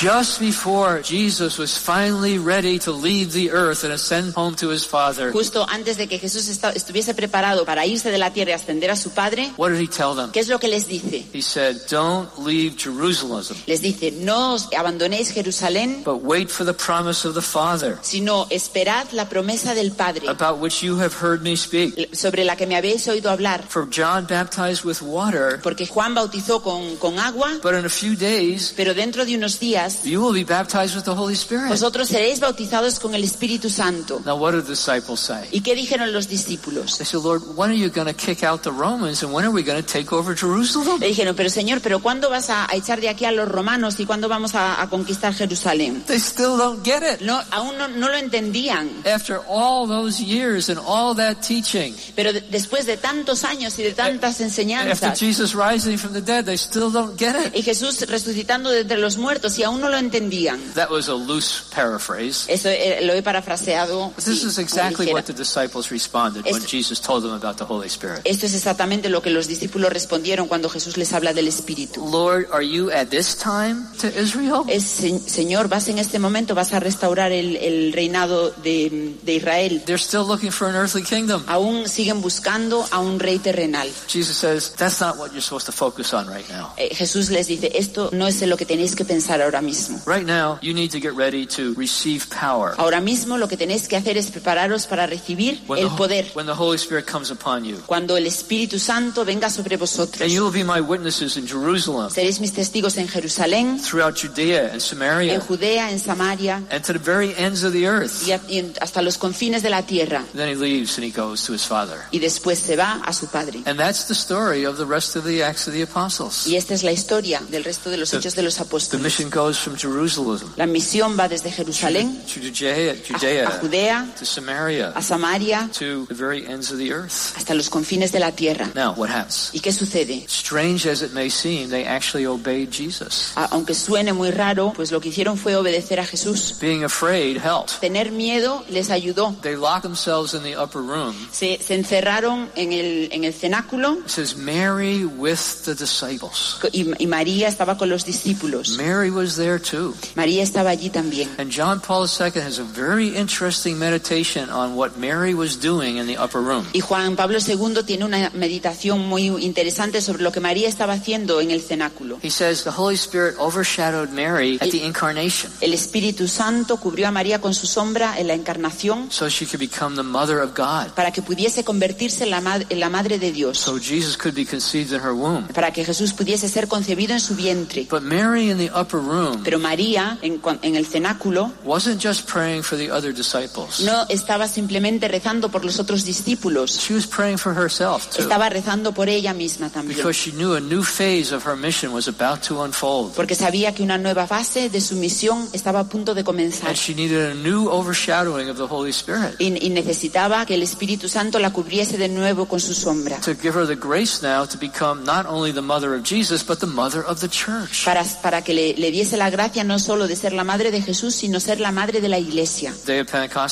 Just before Jesus was finally ready to leave the earth and ascend home to his Father, Justo antes de que Jesús estuviese preparado para irse de la tierra y ascender a su Padre, what did he tell them? ¿qué es lo que les dice? He said, Don't leave Jerusalem, Les dice, no os abandonéis Jerusalén, but wait for the promise of the Father, sino esperad la promesa del Padre, about which you have heard me speak. sobre la que me habéis oído hablar. For John baptized with water, Porque Juan bautizó con, con agua, but in a few days pero dentro de unos días you will be baptized with the Holy Spirit. vosotros seréis bautizados con el Espíritu Santo. Now, what did the disciples say? ¿Y qué dijeron los discípulos? They said, Lord, when are you going to kick out the Romans and when are we going to take over Jerusalem? Le dijeron, pero Señor, ¿pero cuándo vas a, echar de aquí a los romanos y cuándo vamos a, a conquistar Jerusalén? They still don't get it. No, aún no, no lo entendían. After all those years and all that teaching, Pero de- después de tantos años y de tantas after enseñanzas, Jesus rising from the dead, they still don't get it. y Jesús resucitando de entre los muertos y aún no lo entendían. That was a loose paraphrase. Eso eh, lo he parafraseado. This is exactly what the disciples responded when Jesus told them about the Holy Spirit. Esto es exactamente lo que los discípulos respondieron cuando Jesús les habla del Espíritu. Lord, are you at this time to Israel? Es, "Se- Señor, vas en este momento, vas a restaurar el, el reinado de, de Israel. They're still looking for an earthly kingdom. Aún siguen buscando a un rey terrenal. Jesus says, that's not what you're supposed to focus on right now. Eh, Jesús les dice, esto no es lo que tenéis que pensar ahora mismo. Right now, you need to get ready to receive power. Ahora mismo lo que tenéis que hacer es prepararos para recibir When el the, poder. when the Holy Spirit comes upon you. Cuando el Espíritu Santo venga sobre And vosotros. you will be my witnesses in Jerusalem, Seréis mis testigos en Jerusalén, throughout Judea and en Samaria, Judea, en Samaria and to the very ends of the earth. y a- y en- hasta los confines de la tierra. Then he leaves and he goes to his Father. Y después se va a su Padre. And that's the story of the rest of the Acts of the Apostles. Y esta es la historia del resto de los The- hechos de los The apóstoles. mission goes from Jerusalem La misión va desde Jerusalén to Judea, a, a Judea Judea, to Samaria, a Samaria, to the very ends of the earth. hasta los confines de la tierra. Now, what happens? ¿Y qué sucede? Strange as it may seem, they actually obeyed Jesus. A- Aunque suene muy raro, pues lo que hicieron fue obedecer a Jesús. Being afraid helped. Tener miedo les ayudó. They locked themselves in the upper room. Se, se encerraron en el, en el cenáculo It says Mary with the disciples. y, y María estaba con los discípulos. Mary was there too. María estaba allí también. And John Paul II has a very interesting meditation on what Mary was doing in the upper room. Y Juan Pablo II tiene una meditación muy interesante sobre lo que María estaba haciendo en el cenáculo. He says the Holy Spirit overshadowed Mary at the incarnation El Espíritu Santo cubrió a María con su sombra en la encarnación so she could become the mother of God. para que pudiese convertirse en la, ma- en la madre de Dios, So Jesus could be conceived in her womb. para que Jesús pudiese ser concebido en su vientre. But Mary in the upper room Pero María, en, en el cenáculo, wasn't just praying for the other disciples. no estaba simplemente rezando por los otros discípulos, She was praying for herself too. estaba rezando por ella misma también. Because she knew a new phase of her mission was about to unfold. Porque sabía que una nueva fase de su misión estaba a punto de comenzar. And she needed a new overshadowing of the Holy Spirit Y, y necesitaba que el Espíritu Santo la cubriese de nuevo con su sombra. to give her the grace now to become not only the mother of Jesus, but the mother of the church. Para, para que le, le diese la gracia no solo de ser la madre de Jesús, sino ser la madre de la iglesia.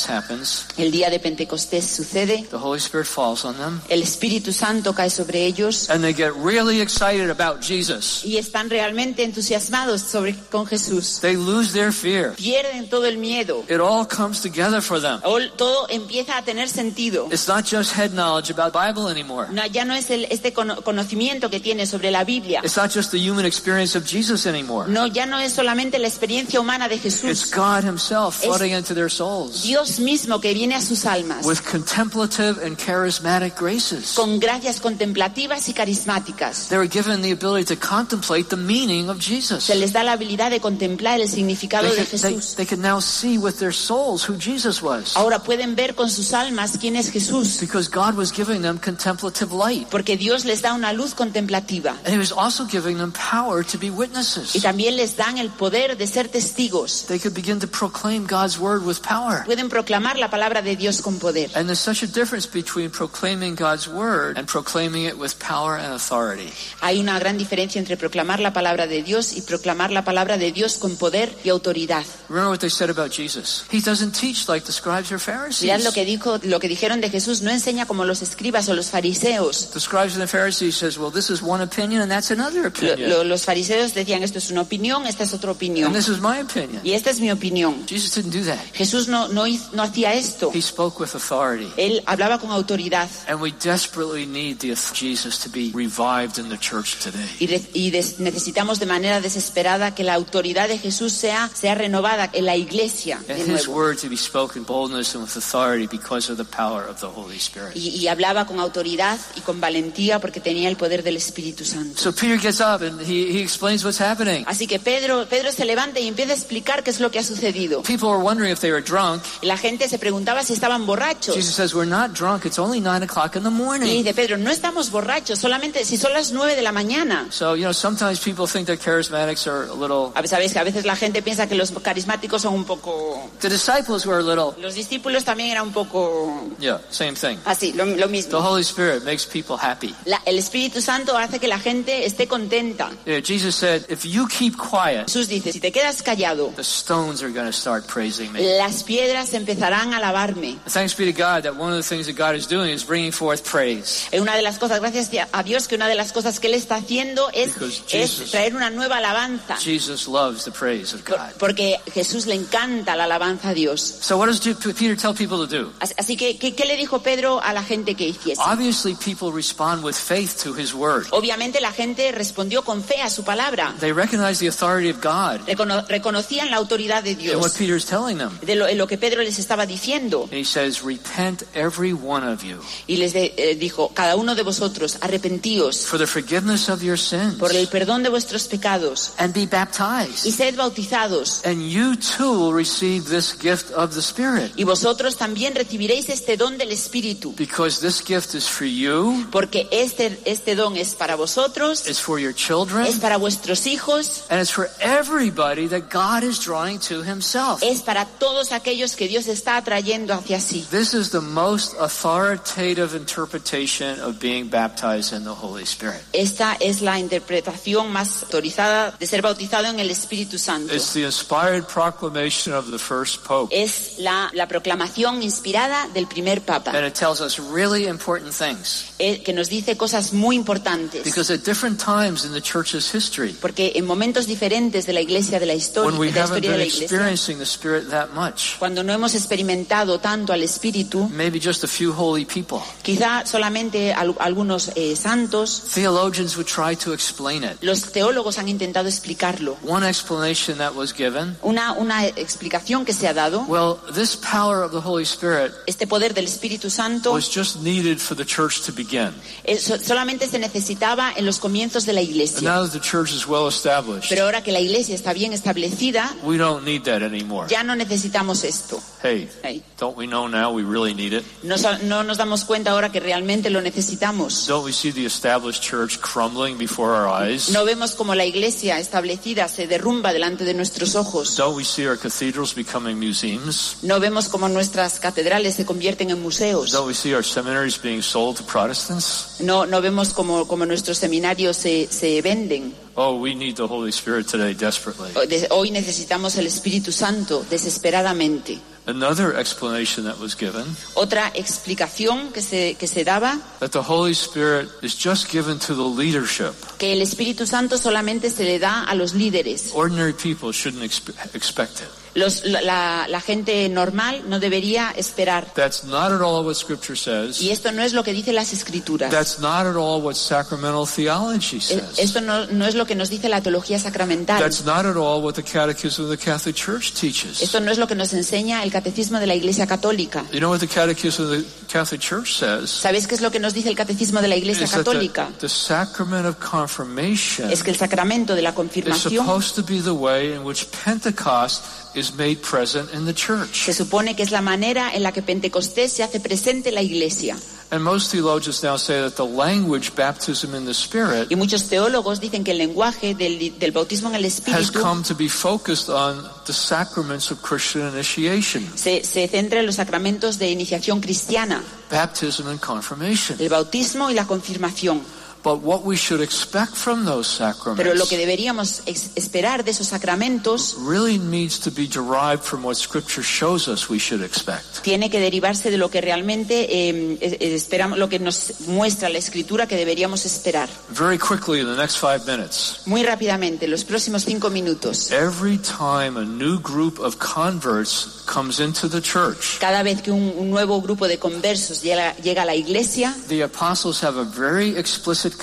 Happens. El día de Pentecostés sucede, The Holy Spirit falls on them. el Espíritu Santo cae sobre ellos And they get really excited about Jesus. y están realmente entusiasmados sobre, con Jesús. They lose their fear. Pierden todo el miedo. It all comes together for them. Todo empieza a tener sentido. It's not just head knowledge about Bible anymore. No, ya no es el- este cono- conocimiento que tiene sobre la Biblia. It's not just the human experience of Jesus anymore. No, ya no es solamente la experiencia humana de It's Jesús. God Himself flooding into their souls Dios mismo que viene a sus almas with contemplative and charismatic graces. con gracias contemplativas y carismáticas. They were given the ability to contemplate the meaning of Jesus. Se les da la habilidad de contemplar el significado They de Jesús. they now see with their souls who Jesus was Ahora pueden ver con sus almas quién es Jesús, because God was giving them contemplative light. porque Dios les da una luz contemplativa And He was also giving them power to be y witnesses. también les dan el poder de ser testigos. They could begin to proclaim God's word with power. Pueden proclamar la palabra de Dios con poder. And there's such a difference between proclaiming God's word and proclaiming it with power and authority. Hay una gran diferencia entre proclamar la palabra de Dios y proclamar la palabra de Dios con poder y autoridad. Remember what they said about Jesus. He doesn't teach like the scribes or Pharisees. Mirad lo que dijo, lo que dijeron de Jesús, no enseña como los escribas o los fariseos. The scribes and the Pharisees says, well, this is one opinion and that's another Lo- opinion. lo- los fariseos decían esto es una opinión, esta es otra opinión. And this is my opinion. Y esta es mi opinión. Jesus didn't do that. Jesús no, no, no hacía esto. He spoke with authority. Él hablaba con autoridad. And we desperately need the Jesus to be revived in the church today. Y, re- y des- necesitamos de manera desesperada que la autoridad de Jesús sea, sea renovada en la iglesia de And his nuevo. word to be spoken boldness and with authority because of the power of the Holy Spirit. Y, y hablaba con autoridad y con valentía porque tenía el poder del Espíritu Santo. So Peter gets up and he, he explains what's happening. Así que Pedro, Pedro se levanta y empieza a explicar qué es lo que ha sucedido. People were wondering if they were drunk. Y la gente se preguntaba si estaban borrachos. Jesus says, We're not drunk. It's only nine o'clock in the Y morning. dice Pedro, no estamos borrachos, solamente si son las nueve de la mañana. So, you know, sometimes people think that charismatics are a little. A veces, a la gente piensa que los carismáticos son un poco... The disciples were a little. Los discípulos también eran un poco Yeah, same thing. así, lo, lo The mismo. Holy Spirit makes people happy. La- el Espíritu Santo hace que la gente esté contenta. Yeah, Jesus said, If you keep quiet, Jesús dice, si te quedas callado, the stones are going to start praising me. las piedras empezarán a alabarme. Thanks be to God that one of the things that God is doing is bringing forth praise. Eh, Una de las cosas, gracias a Dios, que una de las cosas que Él está haciendo es, Because es Jesus- traer una nueva alabanza. Jesus loves the praise of Por- God. Porque Jesús le encanta la alabanza a Dios. So, what does Peter tell people to do? Así- que, ¿qué, le dijo Pedro a la gente que hiciese? Obviously, people respond with faith to his word. Obviamente la gente respondió con fe a su palabra. They recognize the authority Recono- reconocían la autoridad de Dios, Peter is telling them. de lo, en lo que Pedro les estaba diciendo. Says, Repent, every one of you, Y les de- eh, dijo, cada uno de vosotros, arrepentíos for the forgiveness of your sins, por el perdón de vuestros pecados and be y baptized. sed bautizados. And you too will receive this gift of the Spirit. Y vosotros también recibiréis este don del Espíritu. Because this gift is for you, Porque este, este don es para vosotros, it's for your children, es para vuestros hijos, and it's for everybody that God is drawing to Himself. es para todos aquellos que Dios está atrayendo hacia sí. This is the most authoritative interpretation of being baptized in the Holy Spirit. Esta es la interpretación más autorizada de ser bautizado en el Espíritu Santo. It's the inspired proclamation of the first Pope. Es la, la proclamación inspirada del primer Papa, And it tells us really important things. eh, que nos dice cosas muy importantes. Because at different times in the church's history, Porque en momentos diferentes de la iglesia, de la historia, de la haven't historia de been la iglesia, much, cuando no hemos experimentado tanto al Espíritu, maybe just a few holy people, quizá solamente al- algunos eh, santos, theologians would try to explain it. los teólogos han intentado explicarlo. One explanation that was given Una, una explicación que se ha dado, well, this power of the Holy Spirit este poder del Espíritu Santo, was just needed for the church to begin. eh, so- solamente se necesitaba en los comienzos de la And iglesia. now that the church is well established, Pero ahora que la iglesia está bien establecida, we don't need that anymore. ya no necesitamos esto. Hey, Hey, don't we know now we really need it? No, nos damos cuenta ahora que realmente lo necesitamos. Don't we see the established church crumbling before our eyes? No vemos como la iglesia establecida se derrumba delante de nuestros ojos. Don't we see our cathedrals becoming museums? No vemos como nuestras catedrales se convierten en museos. Don't we see our seminaries being sold to Protestants? No, no vemos como, como nuestros seminarios se, se venden. Oh, we need the Holy Spirit today desperately. Oh, hoy necesitamos el Espíritu Santo desesperadamente. Another explanation that was given Otra explicación que se, que se daba, that the Holy Spirit is just given to the leadership. que el Espíritu Santo solamente se le da a los líderes. Ordinary people shouldn't expect it. Los- la- gente normal no debería esperar. That's not at all what Scripture says. Y esto no es lo que dicen las escrituras. That's not at all what sacramental theology E- says. Esto no, no es lo que nos dice la teología sacramental. That's not at all what the Catechism of the Catholic Church teaches. Esto no es lo que nos enseña el catecismo de la Iglesia Católica. You know what the Catechism of the? ¿Sabéis qué es lo que nos dice el catecismo de la Iglesia Católica? the, the sacrament of confirmation Es que el sacramento de la confirmación supposed to be the way in which Pentecost is made present in the church. se supone que es la manera en la que Pentecostés se hace presente en la Iglesia. And most theologians now say that the language baptism in the Spirit Y muchos teólogos dicen que el lenguaje del, del bautismo en el has Espíritu come to be focused on the sacraments of Christian initiation, se, se centra en los sacramentos de iniciación cristiana, baptism and confirmation. el bautismo y la confirmación. But what we should expect from those Pero lo sacraments que deberíamos esperar de esos sacramentos really needs to be derived from what Scripture shows us we should expect. tiene que derivarse de lo que realmente eh, es- es- esperamos, lo que nos muestra la Escritura que deberíamos esperar. Very quickly, in the next five minutes, Muy rápidamente, los próximos cinco minutos. every time a new group of converts comes into the church, Cada vez que un, un nuevo grupo de conversos llega, llega a la iglesia, the apostles have a very explicit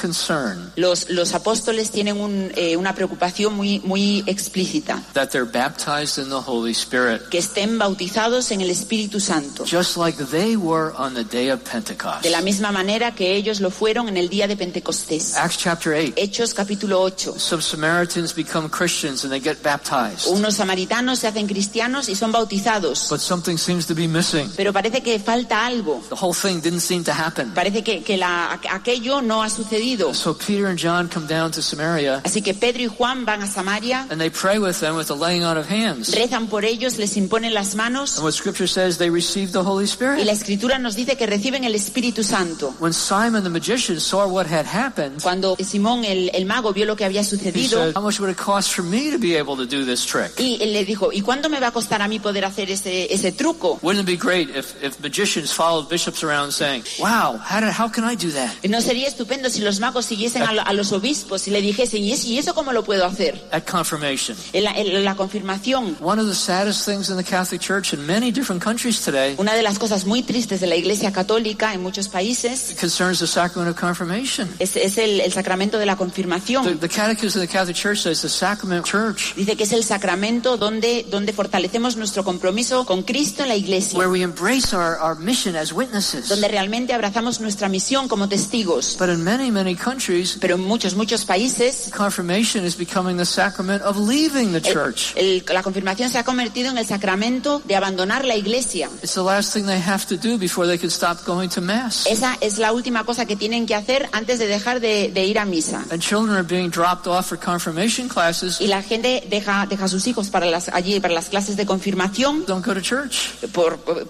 los, los apóstoles tienen un, eh, una preocupación muy, muy explícita, that they're baptized in the Holy Spirit, que estén bautizados en el Espíritu Santo, just like they were on the day of Pentecost. de la misma manera que ellos lo fueron en el día de Pentecostés. Acts chapter 8. Hechos capítulo 8. Some Samaritans become Christians and they get baptized. Unos samaritanos se hacen cristianos y son bautizados, But something seems to be missing. pero parece que falta algo. The whole thing didn't seem to happen. Parece que, que la- aquello no ha sucedido. So Peter and John come down to Samaria Así que Pedro y Juan van a Samaria, and they pray with them with the laying on of hands. rezan por ellos, les imponen las manos And what scripture says, they received the Holy y Spirit. la escritura nos dice que reciben el Espíritu Santo. When Simon the magician saw what had happened, Cuando Simón el, el mago vio lo que había he sucedido said, How much would it cost for me to be able to do this trick? y él le dijo, ¿y cuánto me va a costar a mí poder hacer ese, ese truco? Wouldn't it be great if, if magicians followed bishops around saying, Wow, how, did, how can I do that? ¿No sería estupendo si los magos siguiesen a, lo- a los obispos y le dijesen, ¿y eso, ¿y eso cómo lo puedo hacer? At confirmation. En la, en la confirmación, One of the saddest things in the Catholic Church in many different countries today una de las cosas muy tristes de la Iglesia Católica en muchos países concerns the sacrament of confirmation. es, es el, el sacramento de la The, confirmación. the Catechism of the Catholic Church says the sacrament church Dice que es el sacramento donde, donde fortalecemos nuestro compromiso con Cristo en la Iglesia, where we embrace our, our mission as witnesses. donde realmente abrazamos nuestra misión como testigos. But in many, many countries, Pero en muchos, muchos países confirmation is becoming the sacrament of leaving the el- church. el- la confirmación se ha convertido en el sacramento de abandonar la Iglesia. It's the last thing they have to do before they can stop going to Mass. Esa es la última cosa que tienen que hacer antes de dejar de, de ir a misa. And children are being dropped off for confirmation classes, Y la gente deja, deja a sus hijos para las, allí para las clases de confirmación don't go to church. por, por-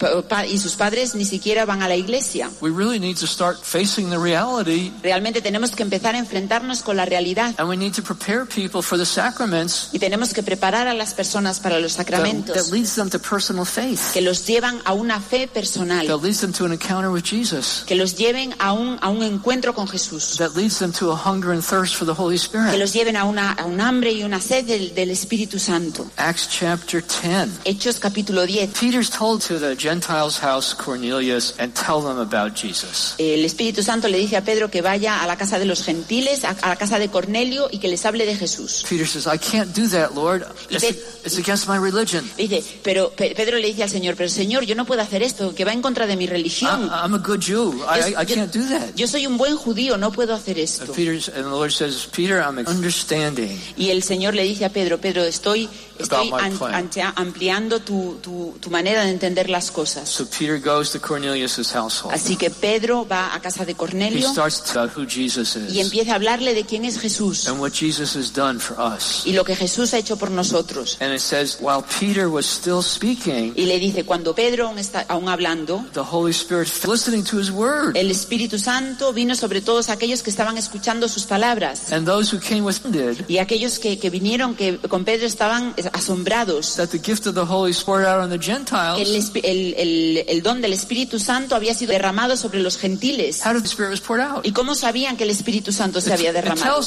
y sus padres ni siquiera van a la iglesia. We really need to start facing the reality, Realmente tenemos que empezar a enfrentarnos con la realidad and we need to prepare people for the sacraments y tenemos que preparar a las personas para los sacramentos that leads them to personal faith, que los llevan a una fe personal, that leads them to an encounter with Jesus, que los lleven a un, a un encuentro con Jesús, that leads them to a hunger and thirst for the Holy que los lleven a, una, a un hambre y una sed del, del Espíritu Santo. Acts chapter 10. Hechos capítulo 10. Peter's told to the Gentiles' house Cornelius and tell them about Jesus. El Espíritu Santo le dice a Pedro que vaya a la casa de los gentiles, a, a la casa de Cornelio y que les hable de Jesús. Peter says, I can't do that, Lord. It's, it's against my religion. Dice, pero Pe- Pedro le dice al Señor, pero Señor, yo no puedo hacer esto, que va en contra de mi I, religión. I'm a good Jew. I, Yo- can't do that. Yo soy un buen judío, no puedo hacer esto. And, Peter's, and the Lord says, Peter, I'm understanding. Y el Señor le dice a Pedro, Pedro, estoy, estoy ampliando tu, tu- tu manera de entender las cosas. So Peter goes to Cornelius' household. Así que Pedro va a casa de He Cornelio starts to who Jesus y empieza a hablarle de quién es Jesús and what Jesus has done for us. y lo que Jesús ha hecho por nosotros. And it says, while Peter was still speaking, Y le dice, cuando Pedro aún está aún hablando, the Holy Spirit, listening to his word, el Espíritu Santo vino sobre todos aquellos que estaban escuchando sus palabras. and those who came with him did, Y aquellos que, que vinieron que con Pedro estaban asombrados. that the gift of the Holy Spirit out on the Gentiles. El, espi- el- el- el don del Espíritu Santo había sido derramado sobre los gentiles. How did the Spirit was poured out? ¿Y cómo sabían que el Espíritu Santo se había derramado?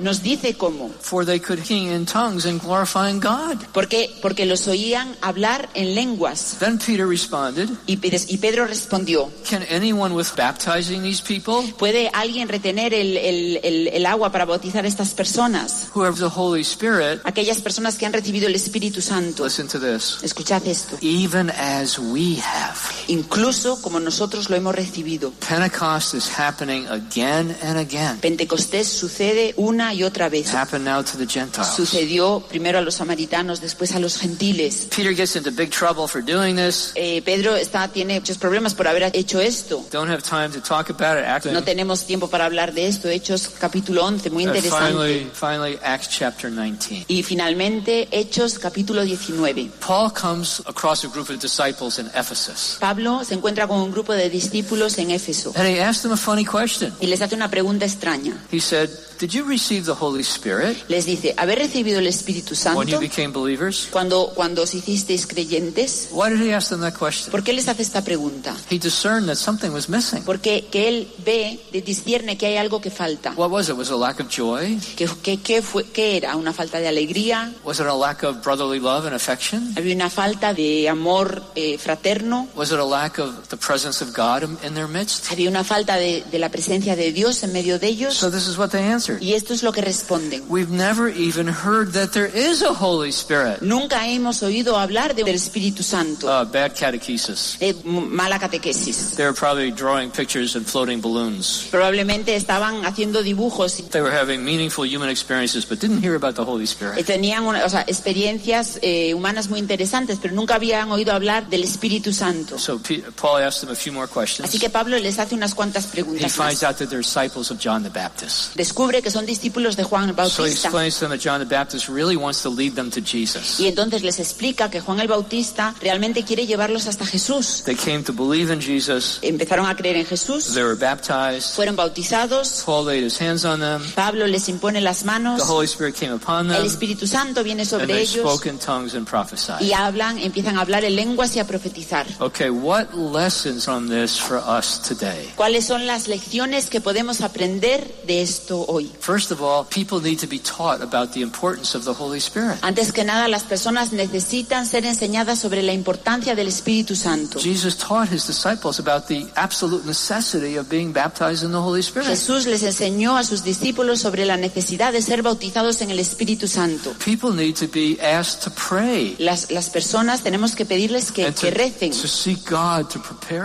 Nos dice cómo. For they could sing in tongues and glorifying God. ¿Por qué? Porque los oían hablar en lenguas. Then Peter responded, Y, y Pedro respondió, Can anyone with baptizing these people ¿puede alguien retener el, el- el- el agua para bautizar a estas personas? who have the Holy Spirit? Aquellas personas que han recibido el Espíritu Santo. Listen to this. Escuchad esto. Even as we have. Incluso como nosotros lo hemos recibido. Pentecost is happening again and again. Pentecostés sucede una y otra vez. Happened now to the Gentiles. Sucedió primero a los samaritanos, después a los gentiles. Peter gets into big trouble for doing this. Eh, Pedro está, tiene muchos problemas por haber hecho esto. Don't have time to talk about it. Act- No tenemos tiempo para hablar de esto. Hechos capítulo 11, muy And interesante. finally, finally, Acts chapter 19. Y finalmente, Hechos capítulo 19. Paul comes across a group of disciples in Ephesus. Pablo se encuentra con un grupo de discípulos en Éfeso And he asked them a funny question. y les hace una pregunta extraña. He said, Did you receive the Holy Spirit Les dice, ¿habéis recibido el Espíritu when you Santo became believers? cuando, cuando os hicisteis creyentes? Why did he ask them that question? ¿Por qué les hace esta pregunta? He discerned that something was missing. Porque que él ve, discierne que hay algo que falta. What was it? Was it a lack of joy? ¿Qué, qué, qué fue, ¿Qué era? ¿Una falta de alegría? Was it a lack of brotherly love and affection? ¿Había una falta de amor eh, fraterno? Was it a lack of the presence of God in, in their midst? ¿Había una falta de, de la presencia de Dios en medio de ellos? So this is what they answered. Y esto es lo que responden. We've never even heard that there is a Holy Spirit. Nunca hemos oído hablar de- del Espíritu Santo. Uh, bad catechesis. Eh, mala catequesis. They were probably drawing pictures and floating balloons. Probablemente estaban haciendo dibujos They were having meaningful human experiences, but didn't hear about the Holy eh, Spirit. tenían una- o sea, experiencias eh, humanas muy interesantes, pero nunca habían oído hablar del Espíritu Santo. So Paul asked them a few more questions. Así que Pablo les hace unas cuantas He preguntas finds más. out that they're disciples of John the Baptist. Descubre que son discípulos de Juan el So he Bautista. explains to them that John the Baptist really wants to lead them to Jesus. Y entonces les explica que Juan el Bautista realmente quiere llevarlos hasta Jesús. They came to believe in Jesus. Empezaron a creer en Jesús, They were baptized. fueron bautizados, Paul laid his hands on them. Pablo les impone las manos, The Holy Spirit came upon el them. Espíritu Santo viene And sobre they ellos spoke in tongues and prophesied. y hablan, empiezan a hablar en lenguas y a profetizar. Okay, what lessons on this for us today? ¿Cuáles son las lecciones que podemos aprender de esto hoy? First of all, people need to be taught about the importance of the Holy Spirit. Antes que nada, las personas necesitan ser enseñadas sobre la importancia del Espíritu Santo. Jesus taught his disciples about the absolute necessity of being baptized in the Holy Spirit. Jesús les enseñó a sus discípulos sobre la necesidad de ser bautizados en el Espíritu Santo. People need to be asked to pray Las, las personas tenemos que pedirles que, and que to, recen to seek God to prepare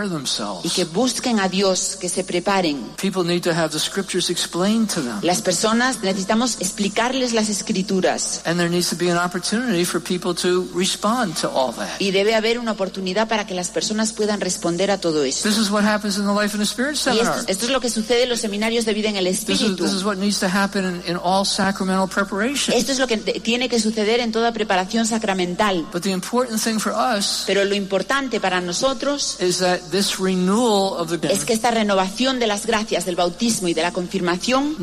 y que busquen a Dios, que se preparen. People need to have the scriptures explained to them. Las personas necesitamos explicarles las escrituras And there needs to be an opportunity for people to respond to all that. y debe haber una oportunidad para que las personas puedan responder a todo esto. This is what happens in the Life in the Spirit seminar. esto, esto es lo que sucede en los seminarios de vida en el This is, Espíritu. this is what needs to happen in, in all sacramental preparation. Esto es lo que tiene que suceder en toda preparación sacramental. But the important thing for us Pero lo importante para nosotros is that this renewal of the es que esta renovación de las gracias del bautismo y de la confirmación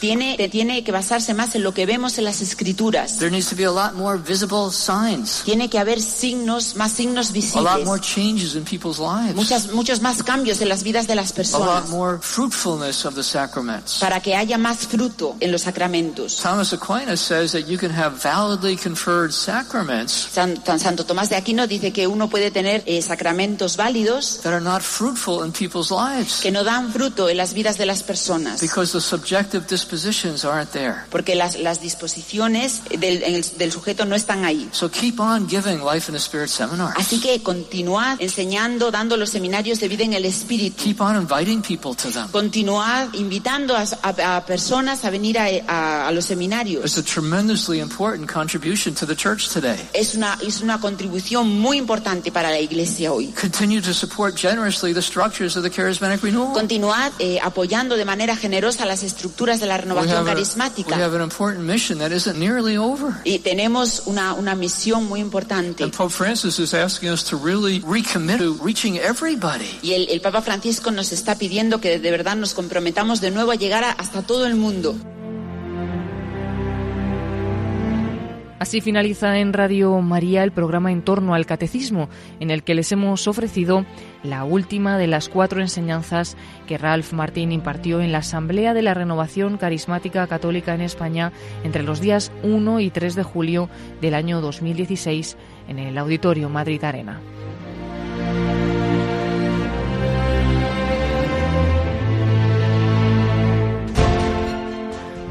tiene, tiene que basarse más en lo que vemos en las escrituras. There needs to be a lot more visible signs, Tiene que haber signos, más signos a lot visibles, more changes in people's lives, muchas, muchos más cambios en las vidas de las a lot personas more fruitfulness of the sacraments. para que haya más fruto en los sacramentos. Thomas Aquinas says that you can have validly conferred sacraments San- San- Santo Tomás de Aquino dice que uno puede tener eh, sacramentos válidos that are not fruitful in people's lives que no dan fruto en las vidas de las personas. because the subjective dispositions aren't there. porque las, las disposiciones del, el- del sujeto no están ahí. So keep on giving Life in the Spirit seminars. Así que continuad enseñando, dando los seminarios de vida en el Espíritu. Keep on inviting people to them. Continuad invitando a, a- a personas a venir a, a- a los seminarios. It's a tremendously important contribution to the church today. Es una, es una contribución muy importante para la iglesia hoy. Continue to support generously the Continuad eh, apoyando de manera generosa las estructuras de la We renovación carismática. have an important mission that isn't nearly over. Y tenemos una, una misión muy importante. And Pope Francis is asking us to really recommit to reaching everybody. Y el, el Papa Francisco nos está pidiendo que de verdad nos comprometamos de nuevo a llegar a- hasta todo el mundo. Así finaliza en Radio María el programa En torno al Catecismo, en el que les hemos ofrecido la última de las cuatro enseñanzas que Ralph Martín impartió en la Asamblea de la Renovación Carismática Católica en España entre los días 1 y 3 de julio del año 2016 en el Auditorio Madrid Arena.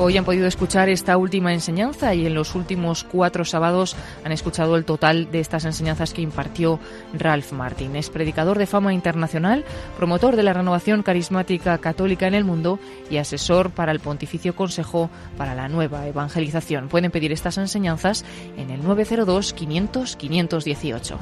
Hoy han podido escuchar esta última enseñanza y en los últimos cuatro sábados han escuchado el total de estas enseñanzas que impartió Ralph Martin. Es predicador de fama internacional, promotor de la renovación carismática católica en el mundo y asesor para el Pontificio Consejo para la Nueva Evangelización. Pueden pedir estas enseñanzas en el 902 500 518.